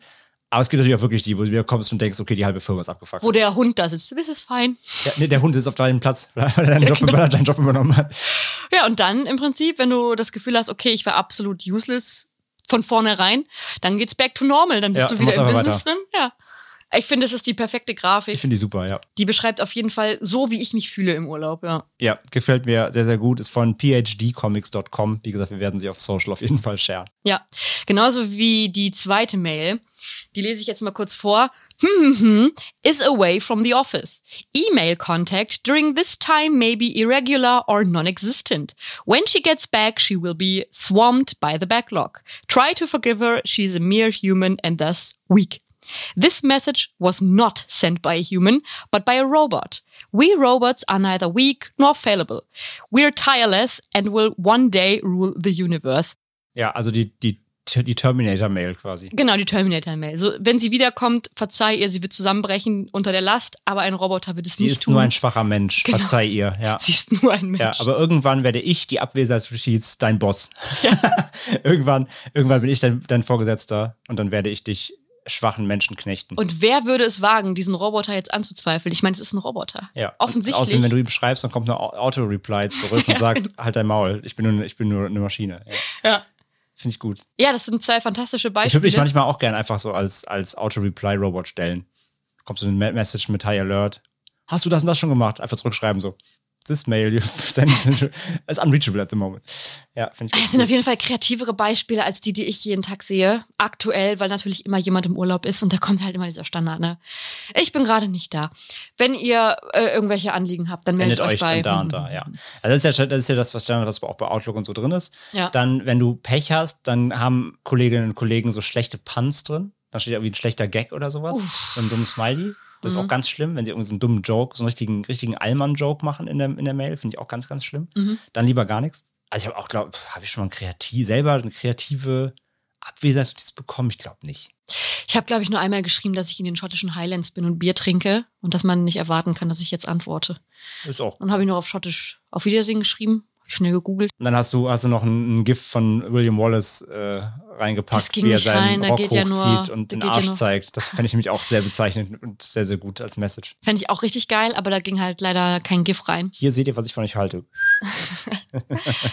Aber es gibt natürlich auch wirklich die, wo du wiederkommst und denkst, okay, die halbe Firma ist abgefuckt. Wo der Hund da sitzt. Das ist fein. Ja, nee, der Hund ist auf deinem Platz, weil er deinen Job, er deinen Job übernommen hat. Ja, und dann im Prinzip, wenn du das Gefühl hast, okay, ich war absolut useless von vornherein, dann geht's back to normal. Dann bist Ja, du wieder im Business drin. Ja. Ich finde, das ist die perfekte Grafik. Ich finde die super, ja. die beschreibt auf jeden Fall so, wie ich mich fühle im Urlaub, ja. Ja, gefällt mir sehr, sehr gut. Ist von phdcomics.com. Wie gesagt, wir werden sie auf Social auf jeden Fall sharen. Ja, genauso wie die zweite Mail. Die lese ich jetzt mal kurz vor. Hm, hm, hm, is away from the office. Email contact during this time may be irregular or non-existent. When she gets back, she will be swamped by the backlog. Try to forgive her. She's a mere human and thus weak. This message was not sent by a human, but by a robot. We robots are neither weak nor fallible. We're tireless and will one day rule the universe. Ja, also die, die, die Terminator-Mail quasi. Genau, die Terminator-Mail. So, wenn sie wiederkommt, verzeih ihr, sie wird zusammenbrechen unter der Last, aber ein Roboter wird es Sie nicht ist tun. nur ein schwacher Mensch. Genau. Verzeih ihr, ja. sie ist nur ein Mensch. Ja, aber irgendwann werde ich die Abwesenheitsreceipts dein Boss. irgendwann, irgendwann bin ich dein, dein Vorgesetzter und dann werde ich dich schwachen Menschen knechten. Und wer würde es wagen, diesen Roboter jetzt anzuzweifeln? Ich meine, es ist ein Roboter. ja. Offensichtlich. Außerdem, wenn du ihm schreibst, dann kommt eine Au- Auto-Reply zurück und sagt, halt dein Maul, ich bin nur, ich bin nur eine Maschine. Ja. ja. Finde ich gut. ja, das sind zwei fantastische Ich würde Beispiele. mich manchmal auch gerne einfach so als, als Auto-Reply-Robot stellen. Kommt so eine Me- Message mit High Alert. Hast du das und das schon gemacht? Einfach zurückschreiben so. This mail you sent is unreachable at the moment. Ja, finde ich Es gut. sind auf jeden Fall kreativere Beispiele als die, die ich jeden Tag sehe. Aktuell, weil natürlich immer jemand im Urlaub ist und da kommt halt immer dieser Standard, ne? Ich bin gerade nicht da. Wenn ihr äh, irgendwelche Anliegen habt, dann meldet Wendet euch euch bei. da und da, ja. Also das ist ja, das ist ja das, was Standard, was auch bei Outlook und so drin ist. Ja. Dann, wenn du Pech hast, dann haben Kolleginnen und Kollegen so schlechte Puns drin. Da steht irgendwie ein schlechter Gag oder sowas. So ein dummes Smiley. Das Mhm. ist auch ganz schlimm, wenn sie irgendwie so einen dummen Joke, so einen richtigen, richtigen Allmann-Joke machen in der, in der Mail. Finde ich auch ganz, ganz schlimm. Mhm. Dann lieber gar nichts. Also ich habe auch, glaube habe ich schon mal kreativ, selber eine kreative Abwesenheitsnotiz bekommen? Ich glaube nicht. Ich habe, glaube ich, nur einmal geschrieben, dass ich in den schottischen Highlands bin und Bier trinke und dass man nicht erwarten kann, dass ich jetzt antworte. Ist auch. Dann habe ich nur auf Schottisch auf Wiedersehen geschrieben, schnell gegoogelt. Und dann hast du, hast du noch ein, ein Gift von William Wallace äh, reingepackt, wie er seinen rein, Rock geht ja hochzieht nur- und den ja Arsch nur- zeigt. Das fände ich nämlich auch sehr bezeichnend und sehr, sehr gut als Message. Fände ich auch richtig geil, aber da ging halt leider kein GIF rein. Hier seht ihr, was ich von euch halte.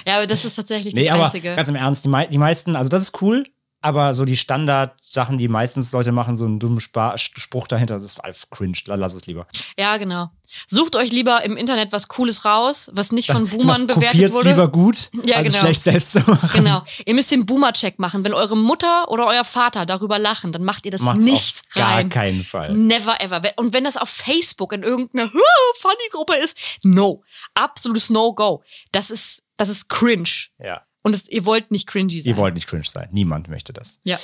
Ja, aber das ist tatsächlich Nee, das aber Einzige. ganz im Ernst, die, mei die meisten, also das ist cool, aber so die Standardsachen, die meistens Leute machen, so einen dummen Spa Spruch dahinter, das ist einfach cringe. La- Lass es lieber. Ja, genau. Sucht euch lieber im Internet was Cooles raus, was nicht von Boomern Genau, bewertet Kopiert's wurde. lieber gut, Ja, als genau. schlecht selbst zu machen. Genau. Ihr müsst den Boomer-Check machen. Wenn eure Mutter oder euer Vater darüber lachen, dann macht ihr das Macht's nicht auf gar rein. keinen Fall. Never ever. Und wenn das auf Facebook in irgendeiner Funny-Gruppe ist, no. Absolutes No-Go. Das ist, das ist cringe. Ja. Und es, ihr wollt nicht cringy sein. Ihr wollt nicht cringe sein. Niemand möchte das. Ja.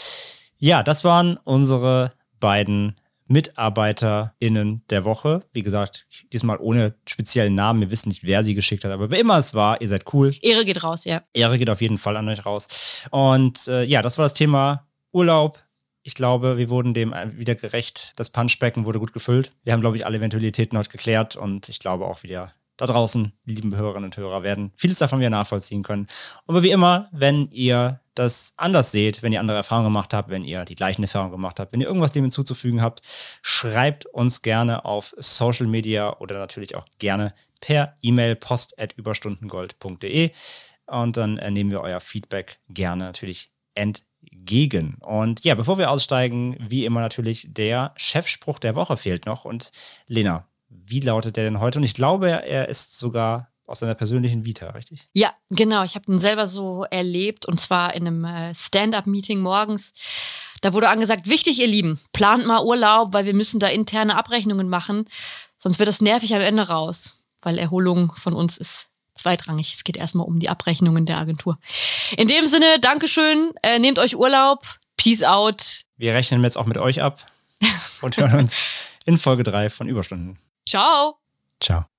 Ja, das waren unsere beiden MitarbeiterInnen der Woche. Wie gesagt, diesmal ohne speziellen Namen. Wir wissen nicht, wer sie geschickt hat, aber wer immer es war, ihr seid cool. Ehre geht raus, ja. Ehre geht auf jeden Fall an euch raus. Und äh, ja, das war das Thema Urlaub. Ich glaube, wir wurden dem wieder gerecht. Das Punchbecken wurde gut gefüllt. Wir haben, glaube ich, alle Eventualitäten heute geklärt und ich glaube auch wieder da draußen, lieben Hörerinnen und Hörer, werden vieles davon wieder nachvollziehen können. Und wie immer, wenn ihr das anders seht, wenn ihr andere Erfahrungen gemacht habt, wenn ihr die gleichen Erfahrungen gemacht habt, wenn ihr irgendwas dem hinzuzufügen habt, schreibt uns gerne auf Social Media oder natürlich auch gerne per E-Mail post.überstundengold.de und dann äh, nehmen wir euer Feedback gerne natürlich entgegen. Und ja, bevor wir aussteigen, wie immer natürlich der Chefspruch der Woche fehlt noch. Und Lena, wie lautet der denn heute? Und ich glaube, er ist sogar aus deiner persönlichen Vita, richtig? Ja, genau. Ich habe ihn selber so erlebt und zwar in einem äh, Stand-up-Meeting morgens. Da wurde angesagt, wichtig, ihr Lieben, plant mal Urlaub, weil wir müssen da interne Abrechnungen machen, sonst wird das nervig am Ende raus, weil Erholung von uns ist zweitrangig. Es geht erstmal um die Abrechnungen der Agentur. In dem Sinne, Dankeschön, äh, nehmt euch Urlaub, Peace out. Wir rechnen jetzt auch mit euch ab und hören uns in Folge 3 von Überstunden. Ciao. Ciao.